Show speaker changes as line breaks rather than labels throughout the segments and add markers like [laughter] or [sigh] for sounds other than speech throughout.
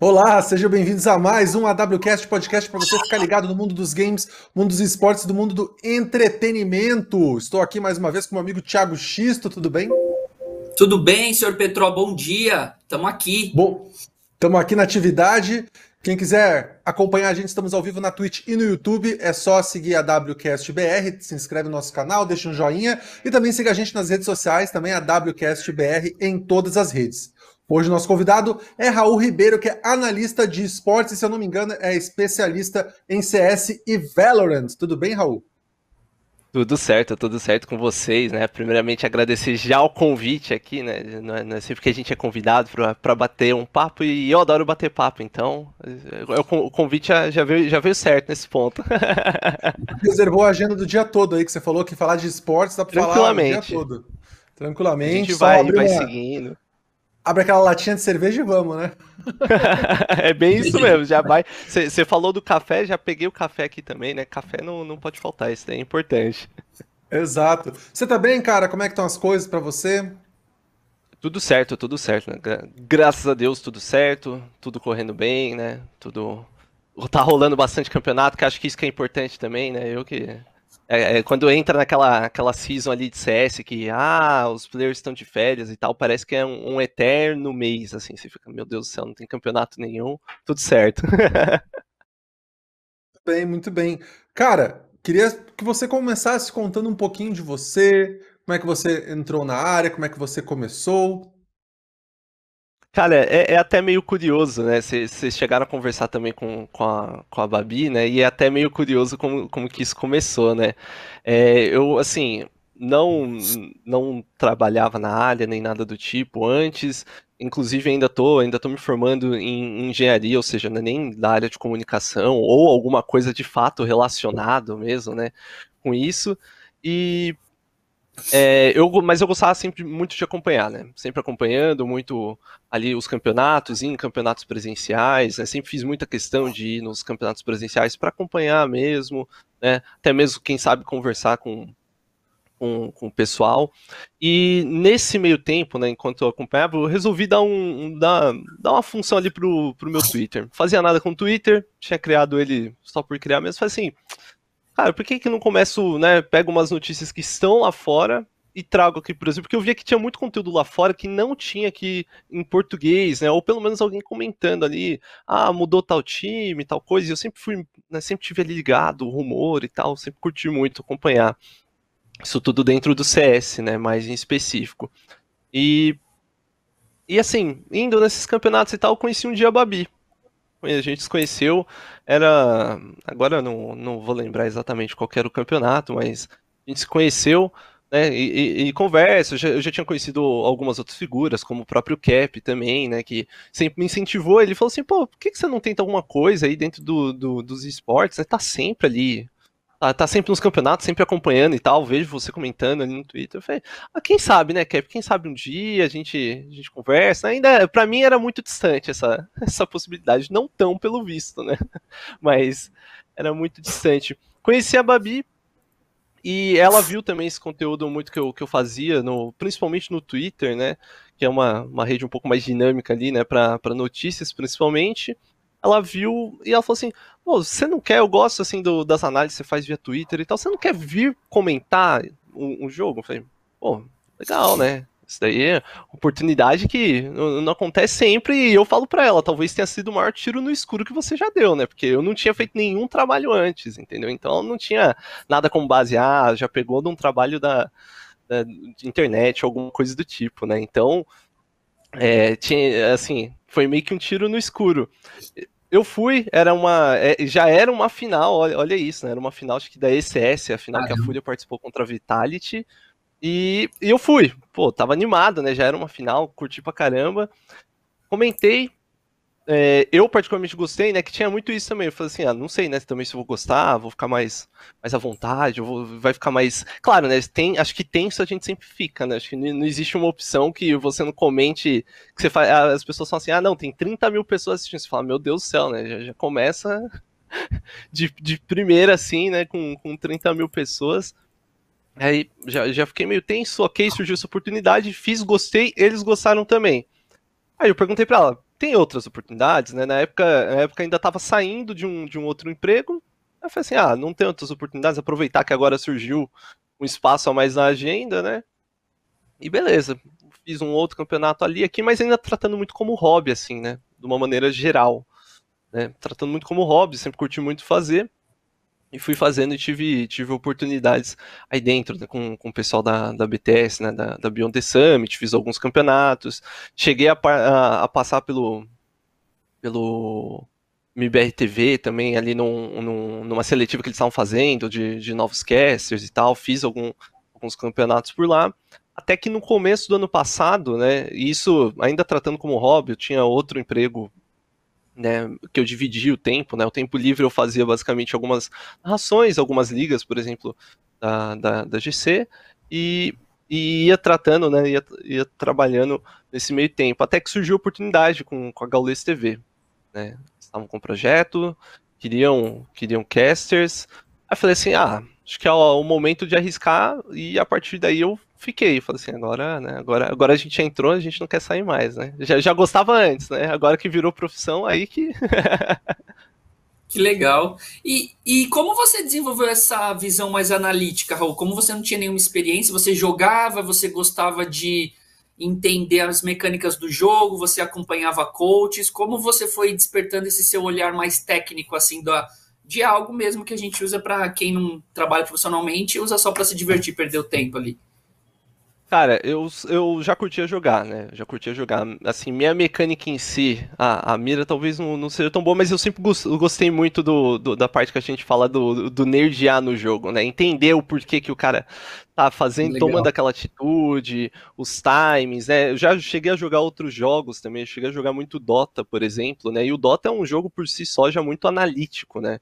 Olá, sejam bem-vindos a mais um AWCast podcast para você ficar ligado no mundo dos games, mundo dos esportes, do mundo do entretenimento. Estou aqui mais uma vez com meu amigo Thiago Xisto, tudo bem?
Tudo bem, senhor Petro, bom dia. Estamos aqui.
Bom, estamos aqui na atividade. Quem quiser acompanhar a gente, estamos ao vivo na Twitch e no YouTube. É só seguir a WCastBR, se inscreve no nosso canal, deixa um joinha e também siga a gente nas redes sociais, também a WCastBR em todas as redes. Hoje nosso convidado é Raul Ribeiro, que é analista de esportes e, se eu não me engano, é especialista em CS e Valorant. Tudo bem, Raul?
Tudo certo, tudo certo com vocês, né? Primeiramente agradecer já o convite aqui, né? Não é, não é sempre que a gente é convidado para bater um papo e eu adoro bater papo, então o convite já, já, veio, já veio certo nesse ponto. [laughs]
Reservou a agenda do dia todo aí, que você falou que falar de esportes dá para falar o dia todo. Tranquilamente. A
gente vai, vai uma... seguindo
abre aquela latinha de cerveja e vamos, né? [laughs]
é bem isso mesmo, já vai. Você falou do café, já peguei o café aqui também, né? Café não, não pode faltar, isso é importante.
Exato. Você tá bem, cara? Como é que estão as coisas para você?
Tudo certo, tudo certo. Né? Graças a Deus, tudo certo, tudo correndo bem, né? Tudo. Tá rolando bastante campeonato, que acho que isso que é importante também, né? Eu que é, é, quando entra naquela aquela season ali de CS que, ah, os players estão de férias e tal, parece que é um, um, eterno mês, assim, você fica, meu Deus do céu, não tem campeonato nenhum, tudo certo. [laughs]
bem, muito bem. Cara, queria que você começasse contando um pouquinho de você, como é que você entrou na área, como é que você começou.
Cara, é, é, até meio curioso, né? Vocês chegaram a conversar também com, com, a, com a Babi, né? E é até meio curioso como, como que isso começou, né? É, eu, assim, não, não trabalhava na área nem nada do tipo antes. Inclusive, ainda tô, ainda tô me formando em engenharia, ou seja, é nem da área de comunicação ou alguma coisa de fato relacionado mesmo, né? Com isso. E é, eu, mas eu gostava sempre muito de acompanhar, né? Sempre acompanhando muito ali os campeonatos, em campeonatos presenciais, né? Sempre fiz muita questão de ir nos campeonatos presenciais para acompanhar mesmo, né? Até mesmo, quem sabe, conversar com, com, com, o pessoal. E nesse meio tempo, né, enquanto eu acompanhava, eu resolvi dar, um, dar, dar uma função ali pro, pro meu Twitter. Fazia nada com o Twitter, tinha criado ele só por criar mesmo. Falei assim, cara, por que que não começo, né, pego umas notícias que estão lá fora e trago aqui por exemplo, porque eu via que tinha muito conteúdo lá fora que não tinha aqui em português, né, ou pelo menos alguém comentando ali, ah, mudou tal time, tal coisa, e eu sempre fui, né, sempre tive ali ligado, o rumor e tal, sempre curti muito acompanhar isso tudo dentro do CS, né, mais em específico. E e assim, indo nesses campeonatos e tal, conheci um dia a Babi, a gente se conheceu, era. Agora não, não vou lembrar exatamente qual era o campeonato, mas a gente se conheceu, né? E, e, e conversa. Eu já, eu já, tinha conhecido algumas outras figuras, como o próprio Cap também, né? Que sempre me incentivou. Ele falou assim: pô, por que, que você não tenta alguma coisa aí dentro do, do dos esportes? Você tá sempre ali tá, tá, sempre nos campeonatos, sempre acompanhando e tal, vejo você comentando ali no Twitter. Eu falei, ah, quem sabe, né, Cap? Quem sabe um dia a gente, a gente conversa. Ainda, para mim, era muito distante essa, [laughs] essa possibilidade, não tão pelo visto, né? [laughs] Mas era muito distante. Conheci a Babi e ela viu também esse conteúdo muito que eu, que eu fazia, no, principalmente no Twitter, né? Que é uma, uma rede um pouco mais dinâmica ali, né, para notícias principalmente ela viu e ela falou assim: você não quer, eu gosto assim do, das análises que você faz via Twitter e tal, você não quer vir comentar um, um jogo? Eu falei, pô, legal, né? Isso daí é oportunidade que não, não, acontece sempre e eu falo para ela, talvez tenha sido o maior tiro no escuro que você já deu, né? Porque eu não tinha feito nenhum trabalho antes, entendeu? Então não tinha nada como base, ah, já pegou de um trabalho da, da internet, alguma coisa do tipo, né? Então, é, tinha, assim, foi meio que um tiro no escuro. Eu fui, era uma. É, já era uma final, olha, olha, isso, né? Era uma final acho que da ECS, a final que a Fúria participou contra a Vitality. E, e, eu fui, pô, tava animado, né? Já era uma final, curti pra caramba. Comentei, é, eu particularmente gostei, né? Que tinha muito isso também. Eu falei assim, ah, não sei, né? Também se eu vou gostar, vou ficar mais, mais à vontade, vou, vai ficar mais. Claro, né? Tem, acho que tenso a gente sempre fica, né? Acho que não, existe uma opção que você não comente. Que você faz, ah, as pessoas falam assim, ah, não, tem 30 mil pessoas assistindo. Você fala, meu Deus do céu, né? Já, já começa [laughs] de, de primeira, assim, né? Com, com 30 mil pessoas. Aí já, já fiquei meio tenso, ok, surgiu essa oportunidade, fiz, gostei, eles gostaram também. Aí eu perguntei pra ela, tem outras oportunidades, né? Na época, na época ainda estava saindo de um, de um outro emprego. Eu falei assim, ah, não tem outras oportunidades, aproveitar que agora surgiu um espaço a mais na agenda, né? E beleza, fiz um outro campeonato ali aqui, mas ainda tratando muito como hobby, assim, né? De uma maneira geral. Né? Tratando muito como hobby, sempre curti muito fazer. E fui fazendo e tive, tive oportunidades aí dentro, né, com, com o pessoal da, da BTS, né, da, da Beyond the Summit, fiz alguns campeonatos. Cheguei a, a, a passar pelo, pelo MBR TV também, ali num, num, numa seletiva que eles estavam fazendo, de, de novos casters e tal. Fiz algum, alguns campeonatos por lá. Até que no começo do ano passado, né, isso ainda tratando como hobby, eu tinha outro emprego, né, que eu dividia o tempo, né, o tempo livre eu fazia basicamente algumas narrações, algumas ligas, por exemplo, da, da, da GC, e, e ia tratando, né, ia, ia trabalhando nesse meio tempo, até que surgiu a oportunidade com, com a Gaules TV, né, estavam com o projeto, queriam, queriam casters, aí falei assim, ah, acho que é o momento de arriscar, e a partir daí eu fiquei. Falei assim, agora, né? Agora, agora a gente entrou, a gente não quer sair mais, né? Já, já gostava antes, né? Agora que virou profissão, aí que. [laughs]
que legal. E, e como você desenvolveu essa visão mais analítica, Raul? Como você não tinha nenhuma experiência, você jogava, você gostava de entender as mecânicas do jogo, você acompanhava coaches, como você foi despertando esse seu olhar mais técnico, assim, da, de algo mesmo que a gente usa para quem não trabalha profissionalmente, usa só para se divertir, perder o tempo ali?
Cara, eu, eu já curtia jogar, né? Já curtia jogar. Assim, minha mecânica em si, a, a mira talvez não, não seja tão boa, mas eu sempre gostei muito do, do, da parte que a gente fala do, do nerdear no jogo, né? Entender o porquê que o cara tá fazendo, Legal. tomando aquela atitude, os times, né? Eu já cheguei a jogar outros jogos também, eu cheguei a jogar muito Dota, por exemplo, né? E o Dota é um jogo por si só já muito analítico, né?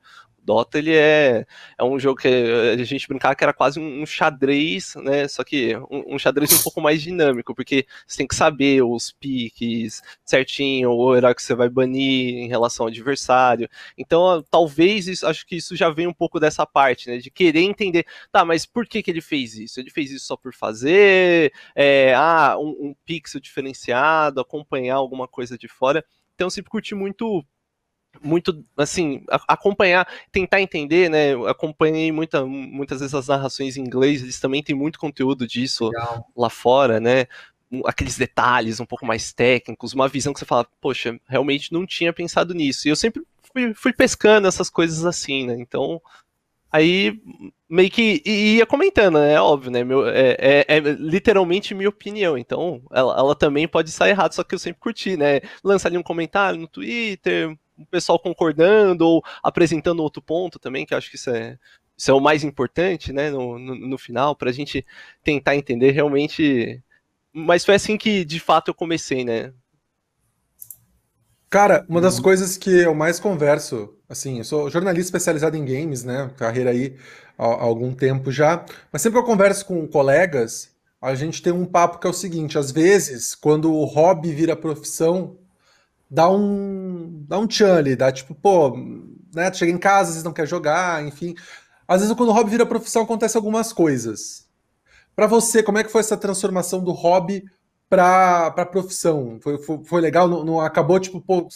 Dota ele é, é um jogo que a gente brincava que era quase um, xadrez, né? Só que um, um, xadrez um pouco mais dinâmico, porque você tem que saber os piques certinho, o herói que você vai banir em relação ao adversário. Então, talvez isso, acho que isso já vem um pouco dessa parte, né? De querer entender, tá, mas por que, que ele fez isso? Ele fez isso só por fazer? É, ah, um, um pixel diferenciado, acompanhar alguma coisa de fora. Então, eu sempre curti muito muito assim acompanhar tentar entender né eu acompanhei muita, muitas vezes as narrações em inglês eles também têm muito conteúdo disso Legal. lá fora né aqueles detalhes um pouco mais técnicos uma visão que você fala poxa realmente não tinha pensado nisso e eu sempre fui, fui pescando essas coisas assim né então aí meio que ia comentando, né? É óbvio, né? Meu, é, é, é, literalmente minha opinião. Então, ela, ela também pode sair errado, só que eu sempre curti, né? Lança ali um comentário no Twitter, o pessoal concordando ou apresentando outro ponto também, que eu acho que isso é, isso é o mais importante, né, no, no, no final, para a gente tentar entender realmente. Mas foi assim que, de fato, eu comecei, né?
Cara, uma das uhum. coisas que eu mais converso, assim, eu sou jornalista especializado em games, né? Carreira aí há, há algum tempo já. Mas sempre que eu converso com colegas, a gente tem um papo que é o seguinte: às vezes, quando o hobby vira profissão, dá um dá um tchan ali, dá tipo, pô, né, chega em casa, às vezes não quer jogar, enfim. Às vezes quando o hobby vira profissão acontece algumas coisas. Para você, como é que foi essa transformação do hobby para para profissão? Foi, foi, foi legal? Não, não, acabou tipo, pô,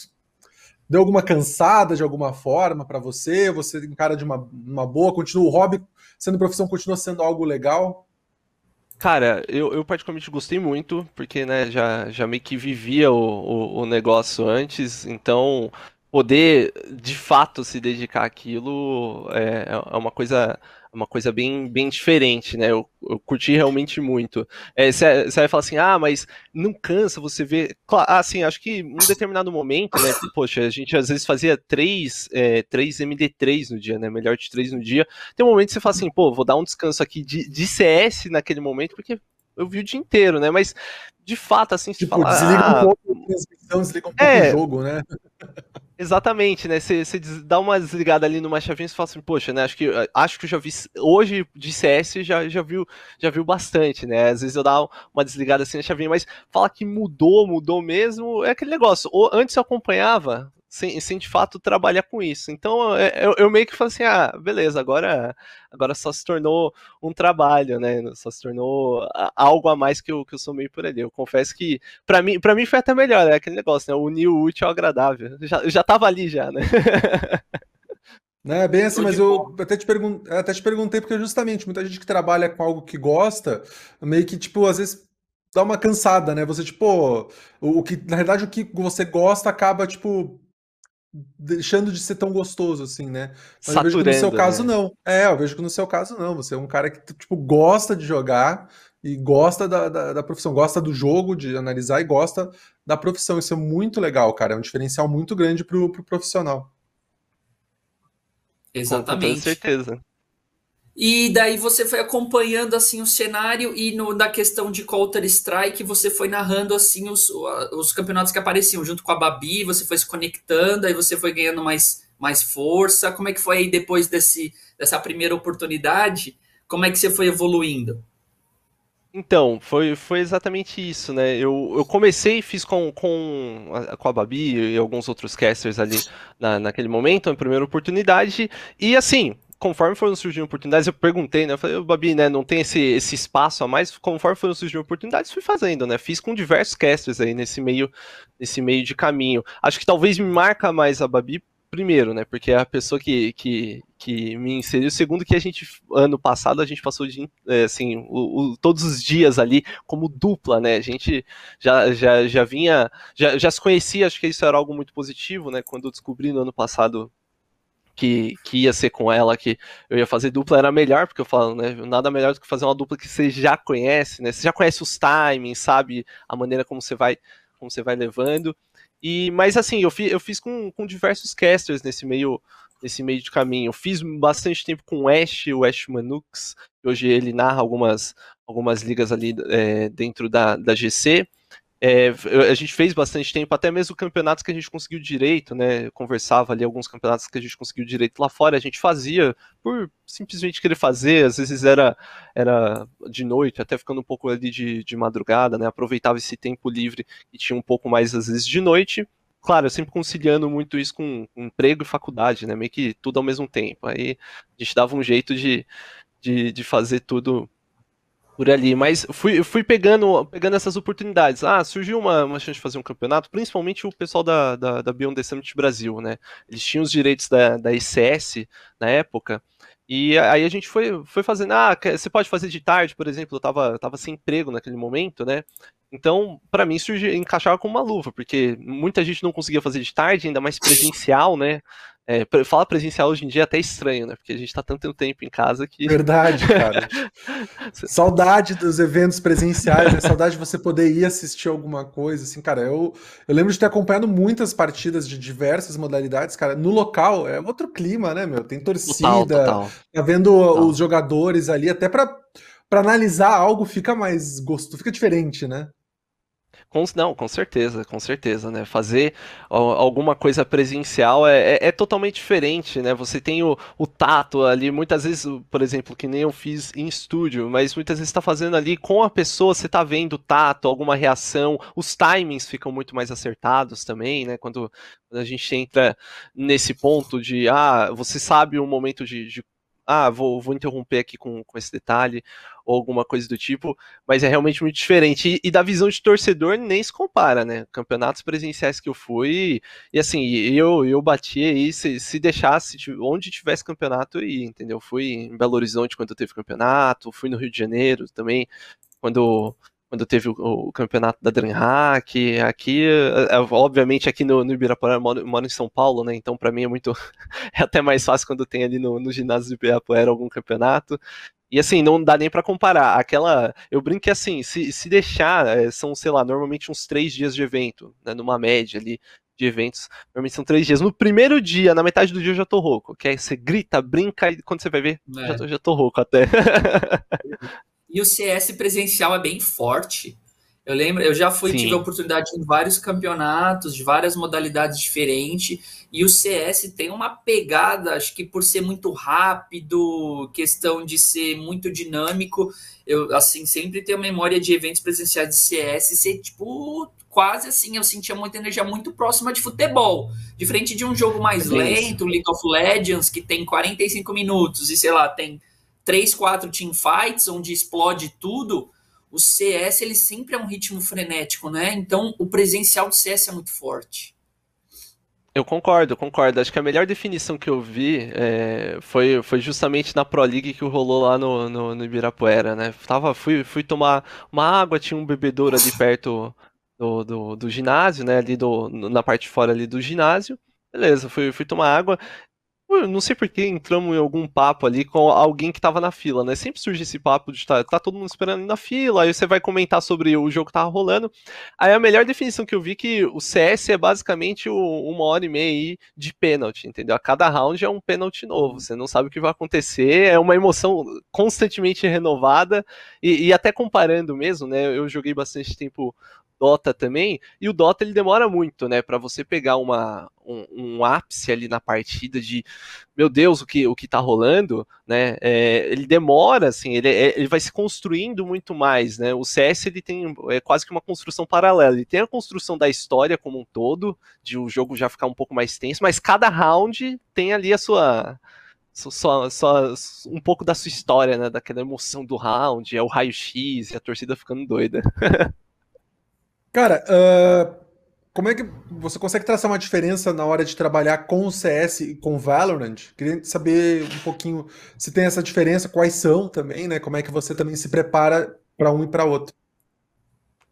deu alguma cansada de alguma forma para você? Você encara de uma, uma boa, continua o hobby sendo profissão, continua sendo algo legal?
Cara, eu, eu particularmente gostei muito, porque né, já, já meio que vivia o, o, o negócio antes, então poder de fato se dedicar àquilo é, é uma coisa uma coisa bem, bem diferente, né? Eu, eu curti realmente muito. Você é, vai falar assim, ah, mas não cansa você ver. Claro, assim, acho que em um determinado momento, né? Poxa, a gente às vezes fazia três, é, três MD3 no dia, né? Melhor de três no dia. Tem um momento que você fala assim, pô, vou dar um descanso aqui de, de CS naquele momento, porque eu vi o dia inteiro, né? Mas de fato, assim, se tipo,
fala. Desliga ah, um pouco a transmissão, desliga um pouco é, o jogo, né? [laughs]
Exatamente, né? Você, dá uma desligada ali numa chavinha e fala assim, poxa, né? Acho que, acho que eu já vi. Hoje de CS já, já, viu, já viu bastante, né? Às vezes eu dava uma desligada assim na chavinha, mas fala que mudou, mudou mesmo. É aquele negócio. Ou, antes eu acompanhava, sem, sem de fato trabalhar com isso. Então é, eu, eu meio que falei assim, ah, beleza, agora, agora só se tornou um trabalho, né? Só se tornou algo a mais que eu, que eu sou meio por ali. Eu confesso que para mim, para mim foi até melhor, é aquele negócio, né? Unir o útil ao agradável. Já, já tava ali já, né? [laughs]
É bem assim, mas eu até te, pergun até te perguntei, porque justamente muita gente que trabalha com algo que gosta, meio que, tipo, às vezes dá uma cansada, né? Você, tipo, o, o que, na verdade, o que você gosta acaba, tipo, deixando de ser tão gostoso assim, né? Mas eu vejo que no seu caso né? não. É, eu vejo que no seu caso não. Você é um cara que tipo gosta de jogar e gosta da, da, da, profissão, gosta do jogo, de analisar e gosta da profissão. Isso é muito legal, cara. É um diferencial muito grande pro, pro profissional.
Exatamente.
Com certeza.
E daí você foi acompanhando assim o cenário e no, da questão de Counter Strike você foi narrando assim os, os campeonatos que apareciam junto com a Babi, você foi se conectando, aí você foi ganhando mais, mais força. Como é que foi aí depois desse, dessa primeira oportunidade? Como é que você foi evoluindo?
Então, foi, foi exatamente isso, né? Eu, eu comecei, fiz com, com, a, com a Babi e alguns outros casters ali na, naquele momento, a primeira oportunidade, e assim, conforme foram surgindo oportunidades, eu perguntei, né? Eu falei, Babi, né? Não tem esse, esse espaço a mais. Conforme foram surgindo oportunidades, fui fazendo, né? Fiz com diversos casters aí nesse meio, nesse meio de caminho. Acho que talvez me marca mais a Babi primeiro, né? Porque é a pessoa que, que, que me inseriu. Segundo, que a gente, ano passado, a gente passou de, é, assim, o, o, todos os dias ali como dupla, né? A gente já, já, já vinha, já, já se conhecia, acho que isso era algo muito positivo, né? Quando eu descobri no ano passado que, que ia ser com ela, que eu ia fazer dupla, era melhor, porque eu falo, né? Nada melhor do que fazer uma dupla que você já conhece, né? Você já conhece os timings, sabe? A maneira como você vai, como você vai levando. E, mas assim, eu, fi, eu fiz com, com diversos casters nesse meio, nesse meio de caminho. Eu fiz bastante tempo com o Ash, o Ash Manux, hoje ele narra algumas, algumas ligas ali é, dentro da, da GC. É, a gente fez bastante tempo, até mesmo campeonatos que a gente conseguiu direito, né? conversava ali alguns campeonatos que a gente conseguiu direito lá fora, a gente fazia por simplesmente querer fazer, às vezes era, era de noite, até ficando um pouco ali de, de madrugada, né? Aproveitava esse tempo livre e tinha um pouco mais, às vezes, de noite. Claro, sempre conciliando muito isso com emprego e faculdade, né? Meio que tudo ao mesmo tempo. Aí a gente dava um jeito de, de, de fazer tudo por ali, mas fui, fui pegando, pegando essas oportunidades. Ah, surgiu uma, uma chance de fazer um campeonato, principalmente o pessoal da, da, da Beyond the Summit Brasil, né? Eles tinham os direitos da, da ICS na época, e aí a gente foi, foi fazendo, ah, você pode fazer de tarde, por exemplo, eu tava, tava sem emprego naquele momento, né? Então, para mim, surge, encaixava com uma luva, porque muita gente não conseguia fazer de tarde, ainda mais presencial, né? É, falar presencial hoje em dia é até estranho, né? Porque a gente tá tanto tempo em casa que.
Verdade, cara. [laughs] Saudade dos eventos presenciais, né? Saudade de você poder ir assistir alguma coisa, assim, cara. Eu, eu lembro de ter acompanhado muitas partidas de diversas modalidades, cara. No local é outro clima, né, meu? Tem torcida, total, total. tá vendo total. os jogadores ali, até para analisar algo fica mais gosto, fica diferente, né?
Com, não, com certeza, com certeza, né? Fazer alguma coisa presencial é, é, é, totalmente diferente, né? Você tem o, o tato ali, muitas vezes, por exemplo, que nem eu fiz em estúdio, mas muitas vezes está fazendo ali com a pessoa, você está vendo o tato, alguma reação, os timings ficam muito mais acertados também, né? Quando, quando a gente entra nesse ponto de, ah, você sabe o momento de, de ah, vou, vou interromper aqui com, com esse detalhe, ou alguma coisa do tipo, mas é realmente muito diferente. E, e, da visão de torcedor nem se compara, né? Campeonatos presenciais que eu fui, e assim, eu, eu bati aí, se, se deixasse, onde tivesse campeonato, eu ia, entendeu? Fui em Belo Horizonte quando teve campeonato, fui no Rio de Janeiro também, quando quando teve o, o, campeonato da DreamHack, aqui, é, é, obviamente aqui no, no Ibirapuera, eu moro, moro, em São Paulo, né, então para mim é muito, [laughs] é até mais fácil quando tem ali no, no ginásio do Ibirapuera algum campeonato, e assim, não dá nem para comparar. Aquela. Eu brinco que assim, se, se deixar, é, são, sei lá, normalmente uns três dias de evento, né? Numa média ali de eventos. Normalmente são três dias. No primeiro dia, na metade do dia, eu já tô rouco. Que aí você grita, brinca e quando você vai ver, é. já, tô, já tô rouco até. [laughs]
e o CS presencial é bem forte. Eu lembro, eu já fui, Sim. tive a oportunidade em vários campeonatos, de várias modalidades diferentes, e o CS tem uma pegada, acho que por ser muito rápido, questão de ser muito dinâmico, eu, assim, sempre tenho memória de eventos presenciais de CS ser, tipo, quase assim, eu sentia muita energia muito próxima de futebol. Diferente de um jogo mais é lento, League of Legends, que tem 45 minutos e sei lá, tem 3, 4 teamfights onde explode tudo. O CS ele sempre é um ritmo frenético, né? Então o presencial do CS é muito forte.
Eu concordo, concordo. Acho que a melhor definição que eu vi é, foi, foi justamente na Pro League que rolou lá no, no, no, Ibirapuera, né? Tava, fui, fui tomar uma água, tinha um bebedouro ali perto do, do, do ginásio, né? Ali do, na parte de fora ali do ginásio. Beleza, fui, fui tomar água não sei por que entramos em algum papo ali com alguém que tava na fila, né? Sempre surge esse papo de tá, tá todo mundo esperando na fila, aí você vai comentar sobre o jogo que tava rolando. Aí a melhor definição que eu vi é que o CS é basicamente o, uma hora e meia de pênalti, entendeu? A cada round é um pênalti novo, você não sabe o que vai acontecer, é uma emoção constantemente renovada, e, e até comparando mesmo, né? Eu joguei bastante tempo Dota também, e o Dota ele demora muito, né, para você pegar uma, um, um, ápice ali na partida de, meu Deus, o que, o que tá rolando, né, é, ele demora, assim, ele, é, ele vai se construindo muito mais, né, o CS ele tem é quase que uma construção paralela, ele tem a construção da história como um todo, de o jogo já ficar um pouco mais tenso, mas cada round tem ali a sua só, só um pouco da sua história, né? Daquela emoção do round, é o raio-x e a torcida ficando doida. [laughs]
Cara, uh, como é que você consegue traçar uma diferença na hora de trabalhar com o CS e com o Valorant? Queria saber um pouquinho se tem essa diferença, quais são também, né? Como é que você também se prepara para um e para outro.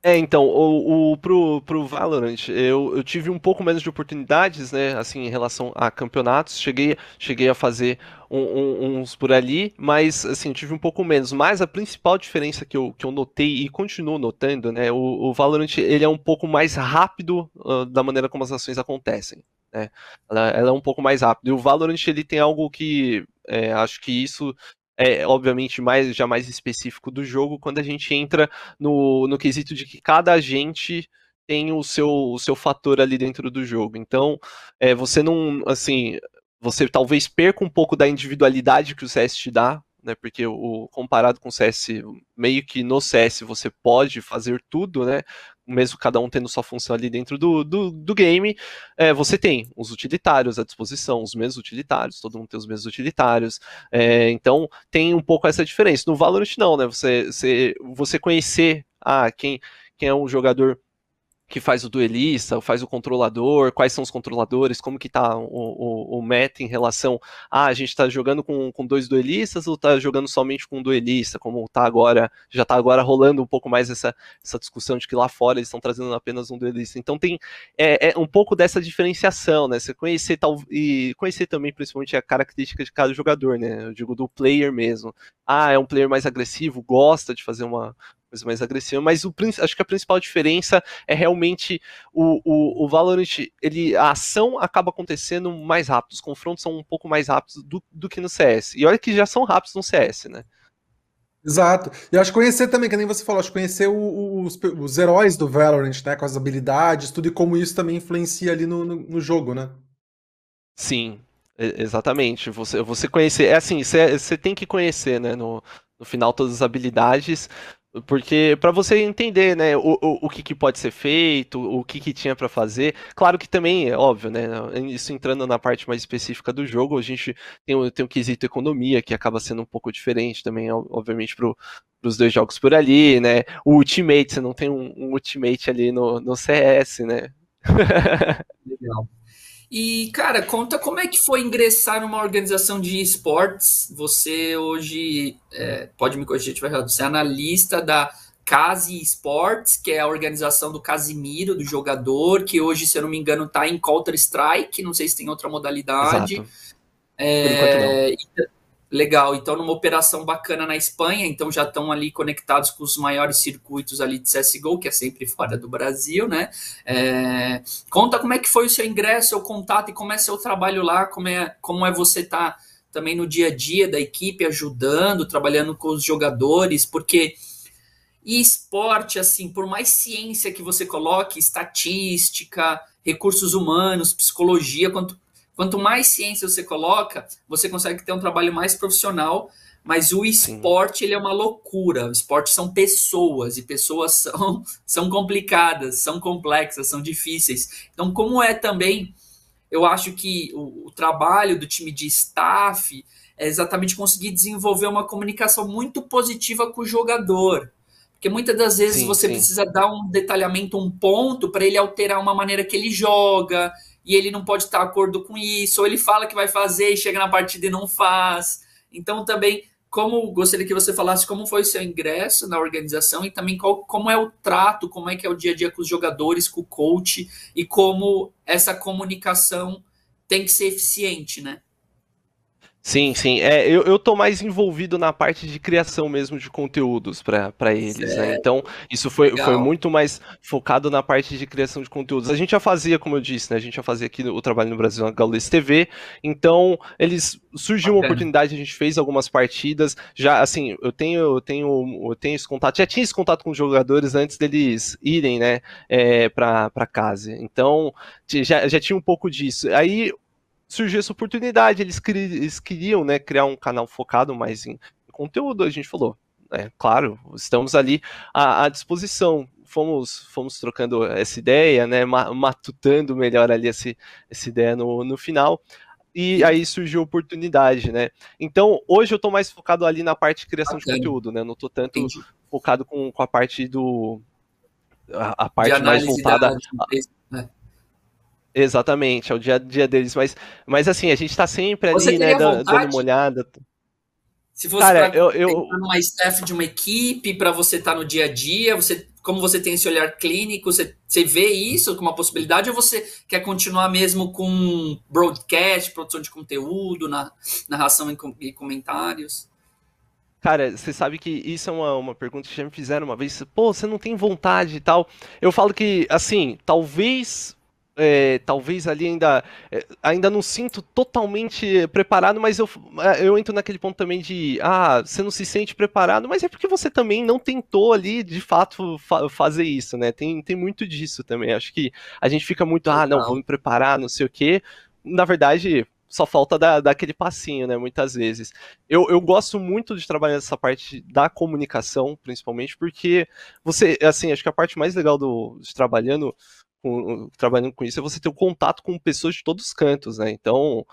É, então, o, o, pro, pro Valorant, eu, eu tive um pouco menos de oportunidades, né, assim, em relação a campeonatos, cheguei, cheguei a fazer um, um, uns por ali, mas, assim, tive um pouco menos, mas a principal diferença que eu, que eu notei e continuo notando, né, o, o Valorant, ele é um pouco mais rápido uh, da maneira como as ações acontecem, né, ela, ela, é um pouco mais rápida, e o Valorant, ele tem algo que, é, acho que isso é obviamente mais já mais específico do jogo quando a gente entra no, no quesito de que cada agente tem o seu, o seu fator ali dentro do jogo. Então, é, você não, assim, você talvez perca um pouco da individualidade que o CS te dá, né? Porque o comparado com o CS, meio que no CS você pode fazer tudo, né? Mesmo cada um tendo sua função ali dentro do, do, do game, é, você tem os utilitários à disposição, os mesmos utilitários, todo mundo tem os mesmos utilitários. É, então tem um pouco essa diferença. No Valorant não, né? Você, você, você conhecer ah, quem, quem é um jogador que faz o duelista, faz o controlador, quais são os controladores, como que tá o, o, o meta em relação a ah, a gente está jogando com, com dois duelistas ou está jogando somente com um duelista, como tá agora, já está agora rolando um pouco mais essa, essa discussão de que lá fora eles estão trazendo apenas um duelista. Então tem é, é, um pouco dessa diferenciação, né? Você conhecer tal e conhecer também principalmente a característica de cada jogador, né? Eu digo do player mesmo. Ah, é um player mais agressivo, gosta de fazer uma, coisa mais agressiva, mas o, acho que a principal diferença é realmente o, o, o Valorant, ele, a ação acaba acontecendo mais rápido, os confrontos são um pouco mais rápidos do, do que no CS. E olha que já são rápidos no CS, né?
Exato. E acho que conhecer também, que nem você falou, acho que conhecer o, os, os, heróis do Valorant, né? Com as habilidades, tudo, e como isso também influencia ali no, no, no jogo, né?
Sim, exatamente. Você, você conhecer. É assim, você, você tem que conhecer, né? No, no final, todas as habilidades, porque para você entender, né, o, o, o que, que, pode ser feito, o que, que tinha para fazer. Claro que também é óbvio, né? Isso entrando na parte mais específica do jogo, a gente tem o, tem o quesito economia, que acaba sendo um pouco diferente também, obviamente, para os dois jogos por ali, né? O Ultimate, você não tem um, um Ultimate ali no, no CS, né? [laughs]
Legal. E, cara, conta como é que foi ingressar numa organização de esportes. Você hoje, é, pode me corrigir se estiver errado, você é analista da Case Esports, que é a organização do Casimiro, do jogador, que hoje, se eu não me engano, está em Counter-Strike, não sei se tem outra modalidade. Exato. É, Por enquanto não. Legal, então numa operação bacana na Espanha, então já estão ali conectados com os maiores circuitos ali de CSGO, que é sempre fora do Brasil, né? É, conta como é que foi o seu ingresso, seu contato e como é seu trabalho lá, como é, como é você estar tá também no dia a dia da equipe, ajudando, trabalhando com os jogadores, porque e esporte, assim, por mais ciência que você coloque, estatística, recursos humanos, psicologia, quanto Quanto mais ciência você coloca, você consegue ter um trabalho mais profissional, mas o esporte ele é uma loucura. O esporte são pessoas e pessoas [laughs] são, são complicadas, são complexas, são difíceis. Então, como é também eu acho que o, o trabalho do time de staff é exatamente conseguir desenvolver uma comunicação muito positiva com o jogador. Porque muitas das vezes sim, você sim. precisa dar um detalhamento, um ponto, para ele alterar uma maneira que ele joga, e ele não pode estar de acordo com isso, ou ele fala que vai fazer e chega na partida e não faz. Então, também, como gostaria que você falasse como foi o seu ingresso na organização e também qual, como é o trato, como é que é o dia a dia com os jogadores, com o coach, e como essa comunicação tem que ser eficiente, né?
Sim, sim. É, eu, eu tô mais envolvido na parte de criação mesmo de conteúdos para eles, né? Então, isso foi, foi muito mais focado na parte de criação de conteúdos. A gente já fazia, como eu disse, né? A gente já fazia aqui o trabalho no Brasil na Gaules TV. Então, eles surgiu uma oportunidade, a gente fez algumas partidas. Já, assim, eu tenho, eu tenho, eu tenho esse contato, já tinha esse contato com os jogadores antes deles irem, né, é, para casa. Então, já, já tinha um pouco disso. Aí surgiu essa oportunidade, eles, eles queriam né, criar um canal focado mais em, conteúdo, a gente falou, é, claro, estamos ali à, à, disposição. Fomos, fomos trocando essa ideia, né, matutando melhor ali essa, essa ideia no, no final e aí surgiu a oportunidade, né? Então, hoje eu estou mais focado ali na parte de criação de conteúdo, né? Não estou tanto Entendi. focado com, com a parte do. A, a parte mais voltada. Da? Exatamente, é o dia a dia deles. Mas, mas assim, a gente tá sempre ali, né, dando, dando uma olhada.
Se fosse Cara, pra eu, eu... uma staff de uma equipe, para você estar tá no dia a dia, você, como você tem esse olhar clínico, você, você vê isso como uma possibilidade ou você quer continuar mesmo com broadcast, produção de conteúdo, na, narração e, e comentários?
Cara, você sabe que isso é uma, uma pergunta que já me fizeram uma vez. Pô, você não tem vontade e tal. Eu falo que, assim, talvez é, talvez ali ainda é, ainda não sinto totalmente preparado, mas eu, é, eu entro naquele ponto também de ah, você não se sente preparado, mas é porque você também não tentou ali de fato fa fazer isso, né? Tem, tem muito disso também. Acho que a gente fica muito, ah, não, vou me preparar, não sei o quê. Na verdade, só falta dar, dar aquele passinho, né? Muitas vezes. Eu, eu gosto muito de trabalhar nessa parte da comunicação, principalmente, porque você, assim, acho que a parte mais legal do, de trabalhando com, trabalhando com isso é você ter o um contato com pessoas de todos os cantos, né? Então,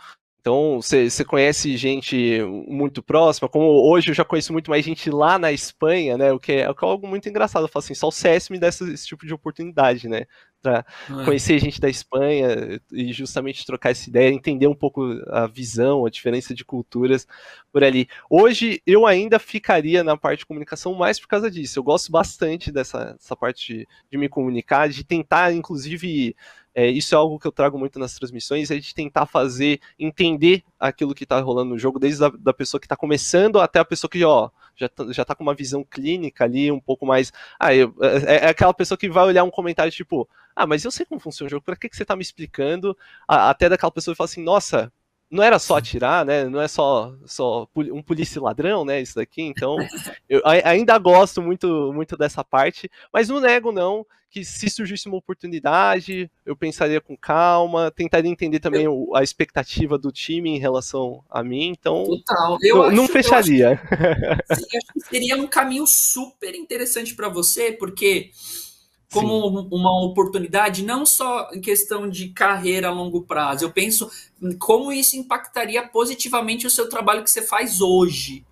então, você conhece gente muito próxima, como hoje eu já conheço muito mais gente lá na Espanha, né? O que é, o que é algo muito engraçado. Eu falo assim, só o CS me dá esse, esse tipo de oportunidade, né? Para é. conhecer gente da Espanha e justamente trocar essa ideia, entender um pouco a visão, a diferença de culturas por ali. Hoje eu ainda ficaria na parte de comunicação mais por causa disso. Eu gosto bastante dessa, dessa parte de, de me comunicar, de tentar, inclusive, é, isso é algo que eu trago muito nas transmissões, é de tentar fazer, entender aquilo que está rolando no jogo, desde a da pessoa que está começando até a pessoa que, ó, já, tá, já tá com uma visão clínica ali, um pouco mais. Ah, eu, é, é, aquela pessoa que vai olhar um comentário tipo, ah, mas eu sei como funciona o jogo, pra que, que você está me explicando? Até daquela pessoa que fala assim, nossa, não era só atirar, né? Não é só, só um polícia ladrão, né? Isso daqui. Então, [laughs] eu ainda gosto muito, muito dessa parte, mas não nego, não, que se surgisse uma oportunidade, eu pensaria com calma, tentaria entender também eu... a expectativa do time em relação a mim. Então, Total. Eu não, acho, não fecharia.
Acho, sim, acho que seria um caminho super interessante para você, porque como Sim. uma oportunidade, não só em questão de carreira a longo prazo. Eu penso como isso impactaria positivamente o seu trabalho que você faz hoje.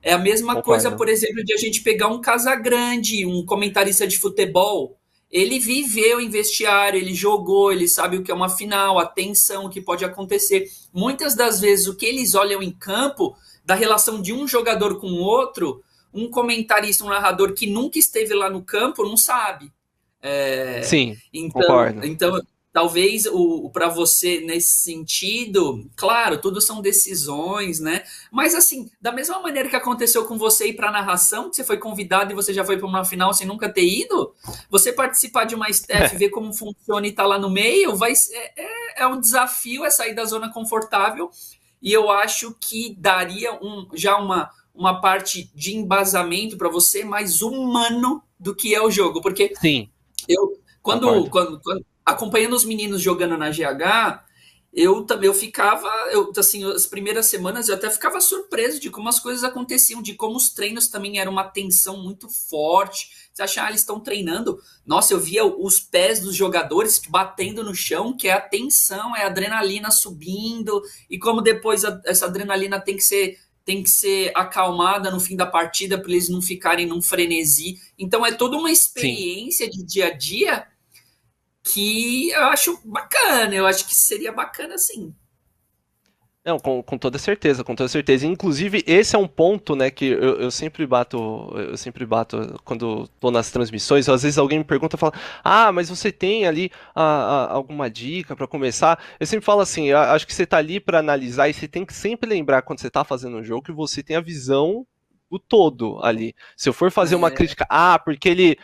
É a mesma coisa, por exemplo, de a gente pegar um Casagrande, um comentarista de futebol. Ele viveu em vestiário, ele jogou, ele sabe o que é uma final, a tensão, o que pode acontecer. Muitas das vezes, o que eles olham em campo, da relação de um jogador com o outro, um comentarista, um narrador que nunca esteve lá no campo, não sabe.
É, Sim,
então, concordo. Então, talvez o, o para você nesse sentido, claro, tudo são decisões, né? Mas assim, da mesma maneira que aconteceu com você ir para narração, que você foi convidado e você já foi para uma final sem nunca ter ido, você participar de uma [laughs] staff, ver como funciona e estar tá lá no meio, vai é, é, é um desafio, é sair da zona confortável. E eu acho que daria um, já uma, uma parte de embasamento para você mais humano do que é o jogo, porque
Sim
eu, quando, quando, quando, acompanhando os meninos jogando na GH, eu também eu ficava, eu assim, as primeiras semanas eu até ficava surpreso de como as coisas aconteciam, de como os treinos também eram uma tensão muito forte. Você acha, ah, eles estão treinando? Nossa, eu via os pés dos jogadores batendo no chão, que é a tensão, é a adrenalina subindo, e como depois a, essa adrenalina tem que ser tem que ser acalmada no fim da partida para eles não ficarem num frenesi. Então é toda uma experiência Sim. de dia a dia que eu acho bacana, eu acho que seria bacana sim.
Não, com, com toda certeza, com toda certeza. Inclusive, esse é um ponto, né, que eu, eu sempre bato, eu sempre bato quando tô nas transmissões, às vezes alguém me pergunta, fala, ah, mas você tem ali a, a, alguma dica para começar? Eu sempre falo assim, acho que você tá ali para analisar e você tem que sempre lembrar quando você tá fazendo um jogo que você tem a visão o todo ali. Se eu for fazer uma é. crítica, ah, porque ele,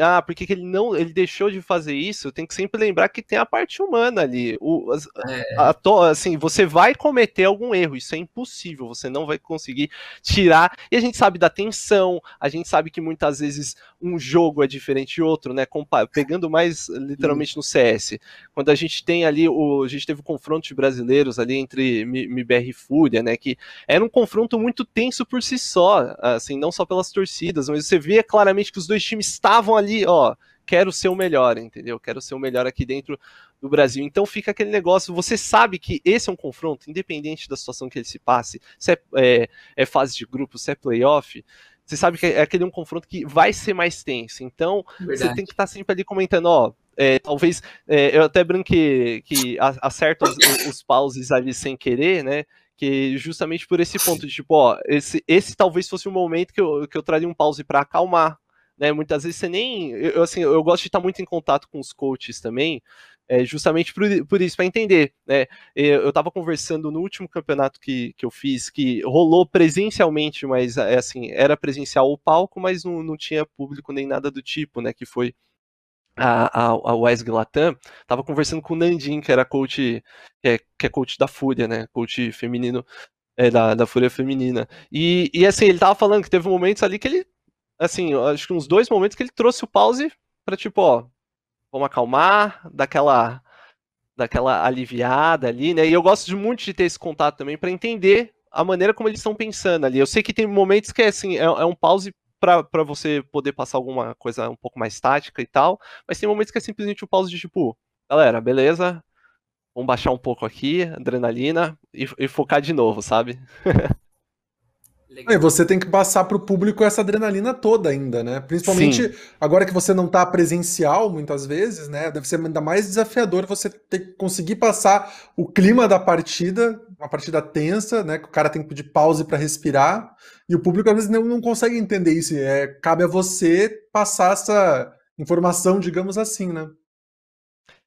ah, porque ele não, ele deixou de fazer isso, tem que sempre lembrar que tem a parte humana ali. O, é. a, a, assim, você vai cometer algum erro, isso é impossível, você não vai conseguir tirar. E a gente sabe da tensão, a gente sabe que muitas vezes um jogo é diferente de outro, né? Pegando mais literalmente no CS. Quando a gente tem ali o, a gente teve o confronto de brasileiros ali entre MBR e Fúria, né, que era um confronto muito tenso por si só assim, não só pelas torcidas, mas você vê claramente que os dois times estavam ali, ó, quero ser o melhor, entendeu? Quero ser o melhor aqui dentro do Brasil. Então fica aquele negócio, você sabe que esse é um confronto, independente da situação que ele se passe, se é, é, é fase de grupo, se é playoff, você sabe que é aquele um confronto que vai ser mais tenso. Então, Verdade. você tem que estar sempre ali comentando, ó, é, talvez é, eu até brinquei que acerto os, os pauses ali sem querer, né? Que justamente por esse ponto, de, tipo, ó, esse, esse talvez fosse o momento que eu, que eu traria um pause para acalmar, né? Muitas vezes você nem, eu, assim, eu gosto de estar muito em contato com os coaches também, é, justamente por, por isso, para entender, né? Eu estava conversando no último campeonato que, que eu fiz, que rolou presencialmente, mas é assim, era presencial o palco, mas não, não tinha público nem nada do tipo, né? Que foi a, a, a Wesley Latam, tava conversando com o Nandin, que era coach, que é, que é coach da Fúria, né? Coach feminino, é, da, da Fúria Feminina. E, e assim, ele tava falando que teve momentos ali que ele, assim, acho que uns dois momentos que ele trouxe o pause para tipo, ó, vamos acalmar, daquela daquela aliviada ali, né? E eu gosto de muito de ter esse contato também para entender a maneira como eles estão pensando ali. Eu sei que tem momentos que assim, é, é um pause para você poder passar alguma coisa um pouco mais tática e tal, mas tem momentos que é simplesmente o pause de tipo, galera, beleza, vamos baixar um pouco aqui, adrenalina, e, e focar de novo, sabe?
E você tem que passar para o público essa adrenalina toda ainda, né? Principalmente Sim. agora que você não está presencial muitas vezes, né? Deve ser ainda mais desafiador você ter que conseguir passar o clima da partida, uma partida tensa, né? Que o cara tem que pedir pause para respirar e o público às vezes não, não consegue entender isso. É, cabe a você passar essa informação, digamos assim, né?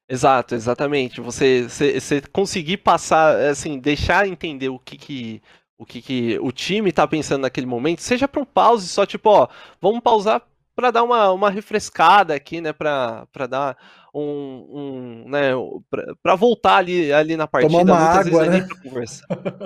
Exato, exatamente. Você, você, você, conseguir passar, assim, deixar entender o que, que o que, que o time tá pensando naquele momento, seja para um pause, só tipo, ó, vamos pausar para dar uma, uma refrescada aqui, né, para dar um, um né, para voltar ali, ali na partida,
Tomar uma água, né?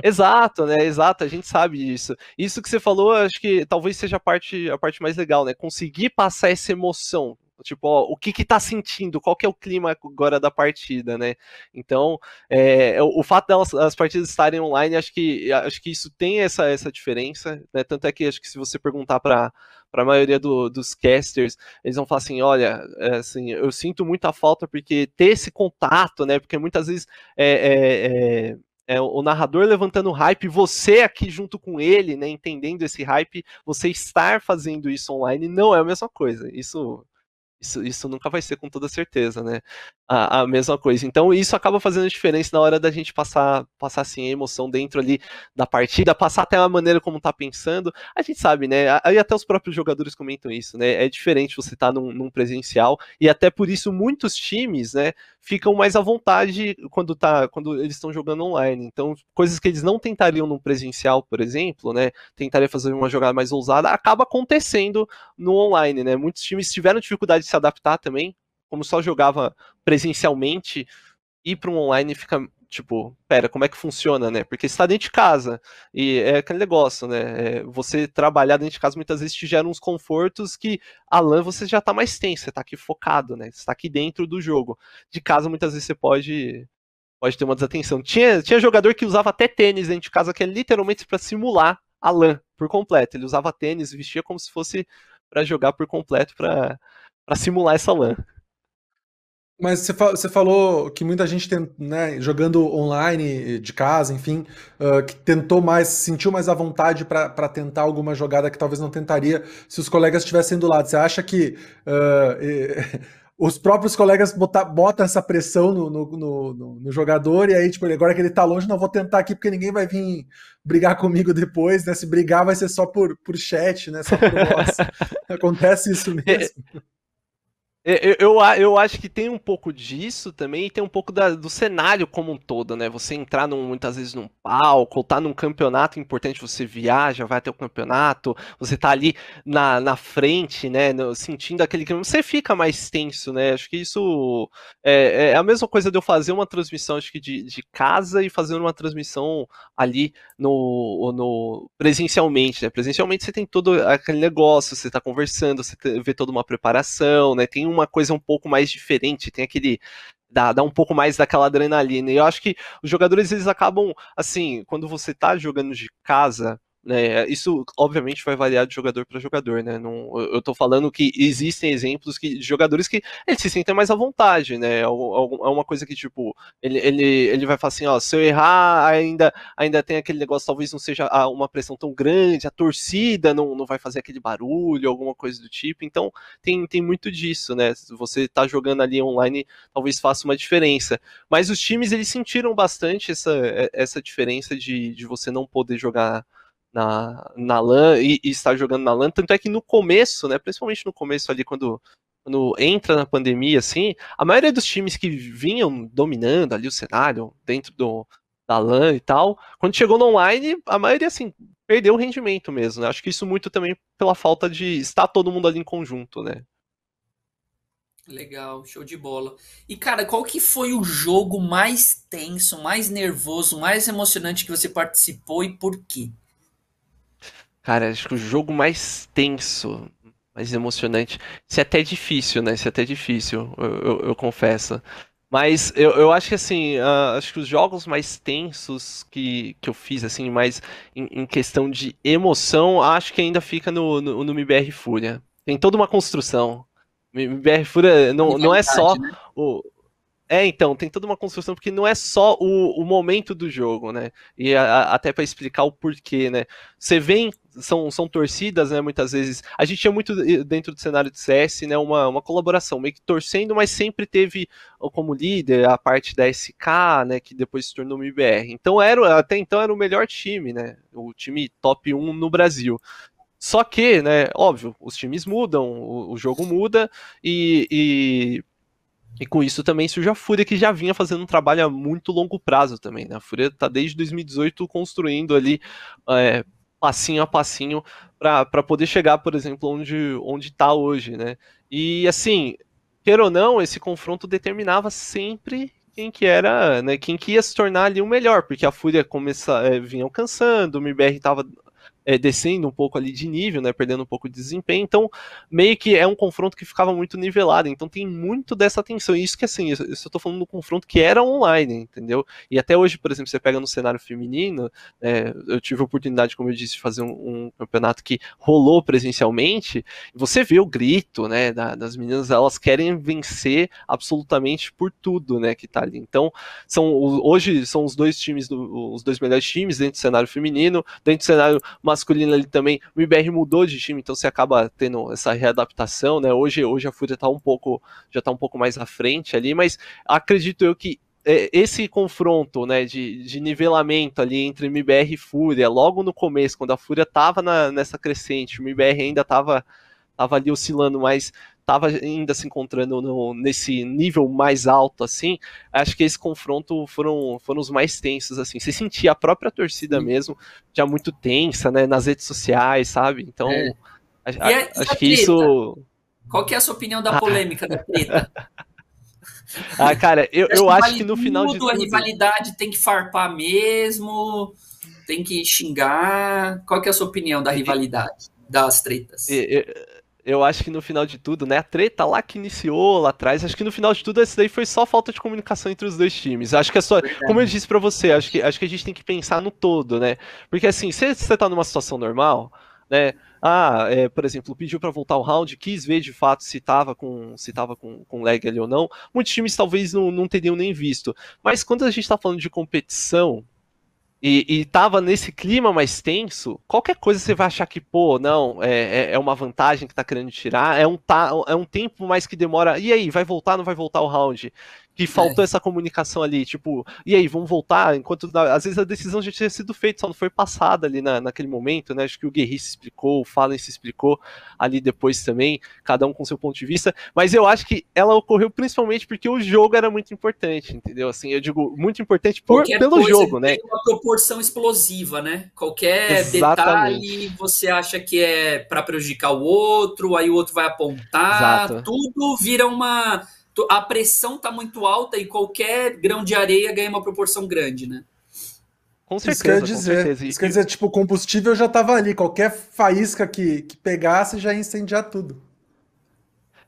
exato, né, exato, a gente sabe disso. Isso que você falou, acho que talvez seja a parte, a parte mais legal, né, conseguir passar essa emoção, Tipo, ó, o que que tá sentindo? Qual que é o clima agora da partida, né? Então, é, o, o fato delas as partidas estarem online, acho que acho que isso tem essa, essa diferença, né? Tanto é que acho que se você perguntar para para a maioria do, dos casters, eles vão falar assim, olha, é, assim, eu sinto muita falta porque ter esse contato, né? Porque muitas vezes é, é, é é, o narrador levantando hype, você aqui junto com ele, né, entendendo esse hype, você estar fazendo isso online não é a mesma coisa. Isso isso, isso nunca vai ser com toda certeza, né? A, a, mesma coisa. Então, isso acaba fazendo diferença na hora da gente passar, passar assim, a emoção dentro ali da partida, passar até a maneira como tá pensando. A gente sabe, né? Aí até os próprios jogadores comentam isso, né? É diferente você estar tá num, num, presencial, e até por isso muitos times, né, ficam mais à vontade quando, tá, quando eles estão jogando online. Então, coisas que eles não tentariam num presencial, por exemplo, né? Tentaria fazer uma jogada mais ousada, acaba acontecendo no online, né? Muitos times tiveram dificuldade de se adaptar também, como só jogava presencialmente, ir para um online fica tipo, pera, como é que funciona, né? Porque está dentro de casa e é aquele negócio, né? É, você trabalhar dentro de casa muitas vezes te gera uns confortos que a LAN você já está mais tenso, você está aqui focado, né? Você está aqui dentro do jogo. De casa muitas vezes você pode pode ter uma desatenção. Tinha, tinha jogador que usava até tênis dentro de casa, que é literalmente para simular a LAN por completo. Ele usava tênis, vestia como se fosse para jogar por completo, para simular essa LAN.
Mas você, você falou que muita gente tem, né, jogando online, de casa, enfim, uh, que tentou mais, sentiu mais à vontade para tentar alguma jogada que talvez não tentaria se os colegas estivessem do lado. Você acha que uh, e, [laughs] os próprios colegas botar, botam essa pressão no, no, no, no, jogador e aí, tipo, agora que ele tá longe, não vou tentar aqui porque ninguém vai vir brigar comigo depois, né? Se brigar vai ser só por, por chat, né? Só por voz. [laughs] Acontece isso mesmo.
Eu, eu, eu, acho que tem um pouco disso também e tem um pouco da, do cenário como um todo, né? Você entrar num, muitas vezes num palco, ou tá num campeonato importante, você viaja, vai até o campeonato, você tá ali na, na frente, né? No, sentindo aquele clima, você fica mais tenso, né? Acho que isso é, é, a mesma coisa de eu fazer uma transmissão, acho que de, de casa e fazer uma transmissão ali no, no presencialmente, né? Presencialmente você tem todo aquele negócio, você tá conversando, você vê toda uma preparação, né? Tem uma coisa um pouco mais diferente, tem aquele dá, dá um pouco mais daquela adrenalina. E eu acho que os jogadores eles acabam assim, quando você tá jogando de casa, né? Isso, obviamente, vai variar de jogador para jogador, né? Não, eu tô falando que existem exemplos que, de jogadores que eles se sentem mais à vontade, né? É, é uma coisa que, tipo, ele, ele, ele vai falar assim, ó, se eu errar, ainda, ainda tem aquele negócio, talvez não seja uma pressão tão grande, a torcida não, não vai fazer aquele barulho, alguma coisa do tipo. Então, tem, tem muito disso, né? Você tá jogando ali online, talvez faça uma diferença. Mas os times, eles sentiram bastante essa, essa diferença de, de você não poder jogar na, na LAN e, e, estar jogando na LAN. Tanto é que no começo, né, principalmente no começo ali, quando, quando entra na pandemia, assim, a maioria dos times que vinham dominando ali o cenário dentro do, da LAN e tal, quando chegou no online, a maioria, assim, perdeu o rendimento mesmo, né? Acho que isso muito também pela falta de estar todo mundo ali em conjunto, né?
Legal, show de bola. E cara, qual que foi o jogo mais tenso, mais nervoso, mais emocionante que você participou e por quê?
Cara, acho que o jogo mais tenso, mais emocionante. Isso é até difícil, né? Isso é até difícil, eu, eu, eu confesso. Mas eu, eu acho que assim, uh, acho que os jogos mais tensos que, que eu fiz, assim, mais em, em questão de emoção, acho que ainda fica no, no, no MBR Fúria. Tem toda uma construção. MBR Fúria não, não é só né? o, é, então, tem toda uma construção, porque não é só o, o momento do jogo, né? E a, a, até para explicar o porquê, né? Você vem, são, são torcidas, né? Muitas vezes. A gente tinha muito dentro do cenário de CS, né? Uma, uma colaboração, meio que torcendo, mas sempre teve como líder a parte da SK, né? Que depois se tornou o MBR. Então, era, até então, era o melhor time, né? O time top 1 no Brasil. Só que, né, óbvio, os times mudam, o, o jogo muda e, e e com isso também surge a Fúria, que já vinha fazendo um trabalho a muito longo prazo também. Né? A Fúria está desde 2018 construindo ali é, passinho a passinho para poder chegar, por exemplo, onde onde está hoje. Né? E assim, quer ou não, esse confronto determinava sempre quem que era, né, quem que ia se tornar ali o melhor, porque a Fúria começa, é, vinha alcançando, o MBR estava é, descendo um pouco ali de nível, né, perdendo um pouco de desempenho, então meio que é um confronto que ficava muito nivelado, então tem muito dessa tensão, e isso que assim, eu tô falando do confronto que era online, entendeu? E até hoje, por exemplo, você pega no cenário feminino, é, eu tive a oportunidade, como eu disse, de fazer um, um campeonato que rolou presencialmente, você vê o grito, né, da, das meninas, elas querem vencer absolutamente por tudo, né, que tá ali, então são, hoje são os dois times, os dois melhores times dentro do cenário feminino, dentro do cenário masculino ali também, o IBR mudou de time, então você acaba tendo essa readaptação, né? Hoje, hoje a Fúria tá um pouco, já tá um pouco mais à frente ali, mas acredito eu que é, esse confronto né, de, de, nivelamento ali entre MBR e Fúria, logo no começo, quando a Fúria estava nessa crescente, o MBR ainda estava tava ali oscilando mais estava ainda se encontrando no, nesse nível mais alto, assim, acho que esse confronto foram, foram os mais tensos, assim. Você sentia a própria torcida Sim. mesmo já muito tensa, né, nas redes sociais, sabe? Então, é. a, a, acho que isso...
Qual que é a sua opinião da polêmica da treta? [laughs]
ah, cara, eu, eu acho vale que no final
tudo, de tudo... a rivalidade tem que farpar mesmo, tem que xingar. Qual que é a sua opinião da rivalidade, das tretas?
Eu, eu acho que no final de tudo, né, a treta lá que iniciou lá atrás, acho que no final de tudo isso daí foi só falta de comunicação entre os dois times. Acho que é só, como eu disse para você, acho que, acho que a gente tem que pensar no todo, né? Porque assim, se você tá numa situação normal, né, ah, é, por exemplo, pediu para voltar o round, quis ver de fato se estava com, se tava com, com lag ali ou não, muitos times talvez não, não teriam nem visto. Mas quando a gente está falando de competição, e, e tava nesse clima mais tenso, qualquer coisa você vai achar que, pô, não, é, é, é uma vantagem que tá querendo tirar, é um, ta, é um tempo mais que demora. E aí, vai voltar, não vai voltar o round? Que faltou é. essa comunicação ali, tipo, e aí, vamos voltar? Enquanto às vezes a decisão já tinha sido feita, só não foi passada ali na, naquele momento, né? Acho que o Guerri se explicou, o Fallen se explicou ali depois também, cada um com seu ponto de vista, mas eu acho que ela ocorreu principalmente porque o jogo era muito importante, entendeu? Assim, eu digo muito importante por, pelo jogo, né?
Uma proporção explosiva, né? Qualquer Exatamente. detalhe você acha que é para prejudicar o outro, aí o outro vai apontar, Exato. tudo vira uma a pressão está muito alta e qualquer grão de areia ganha uma proporção grande, né?
Com certeza, isso quer dizer, Isso quer dizer, tipo, o combustível já estava ali, qualquer faísca que, que pegasse já ia incendiar tudo.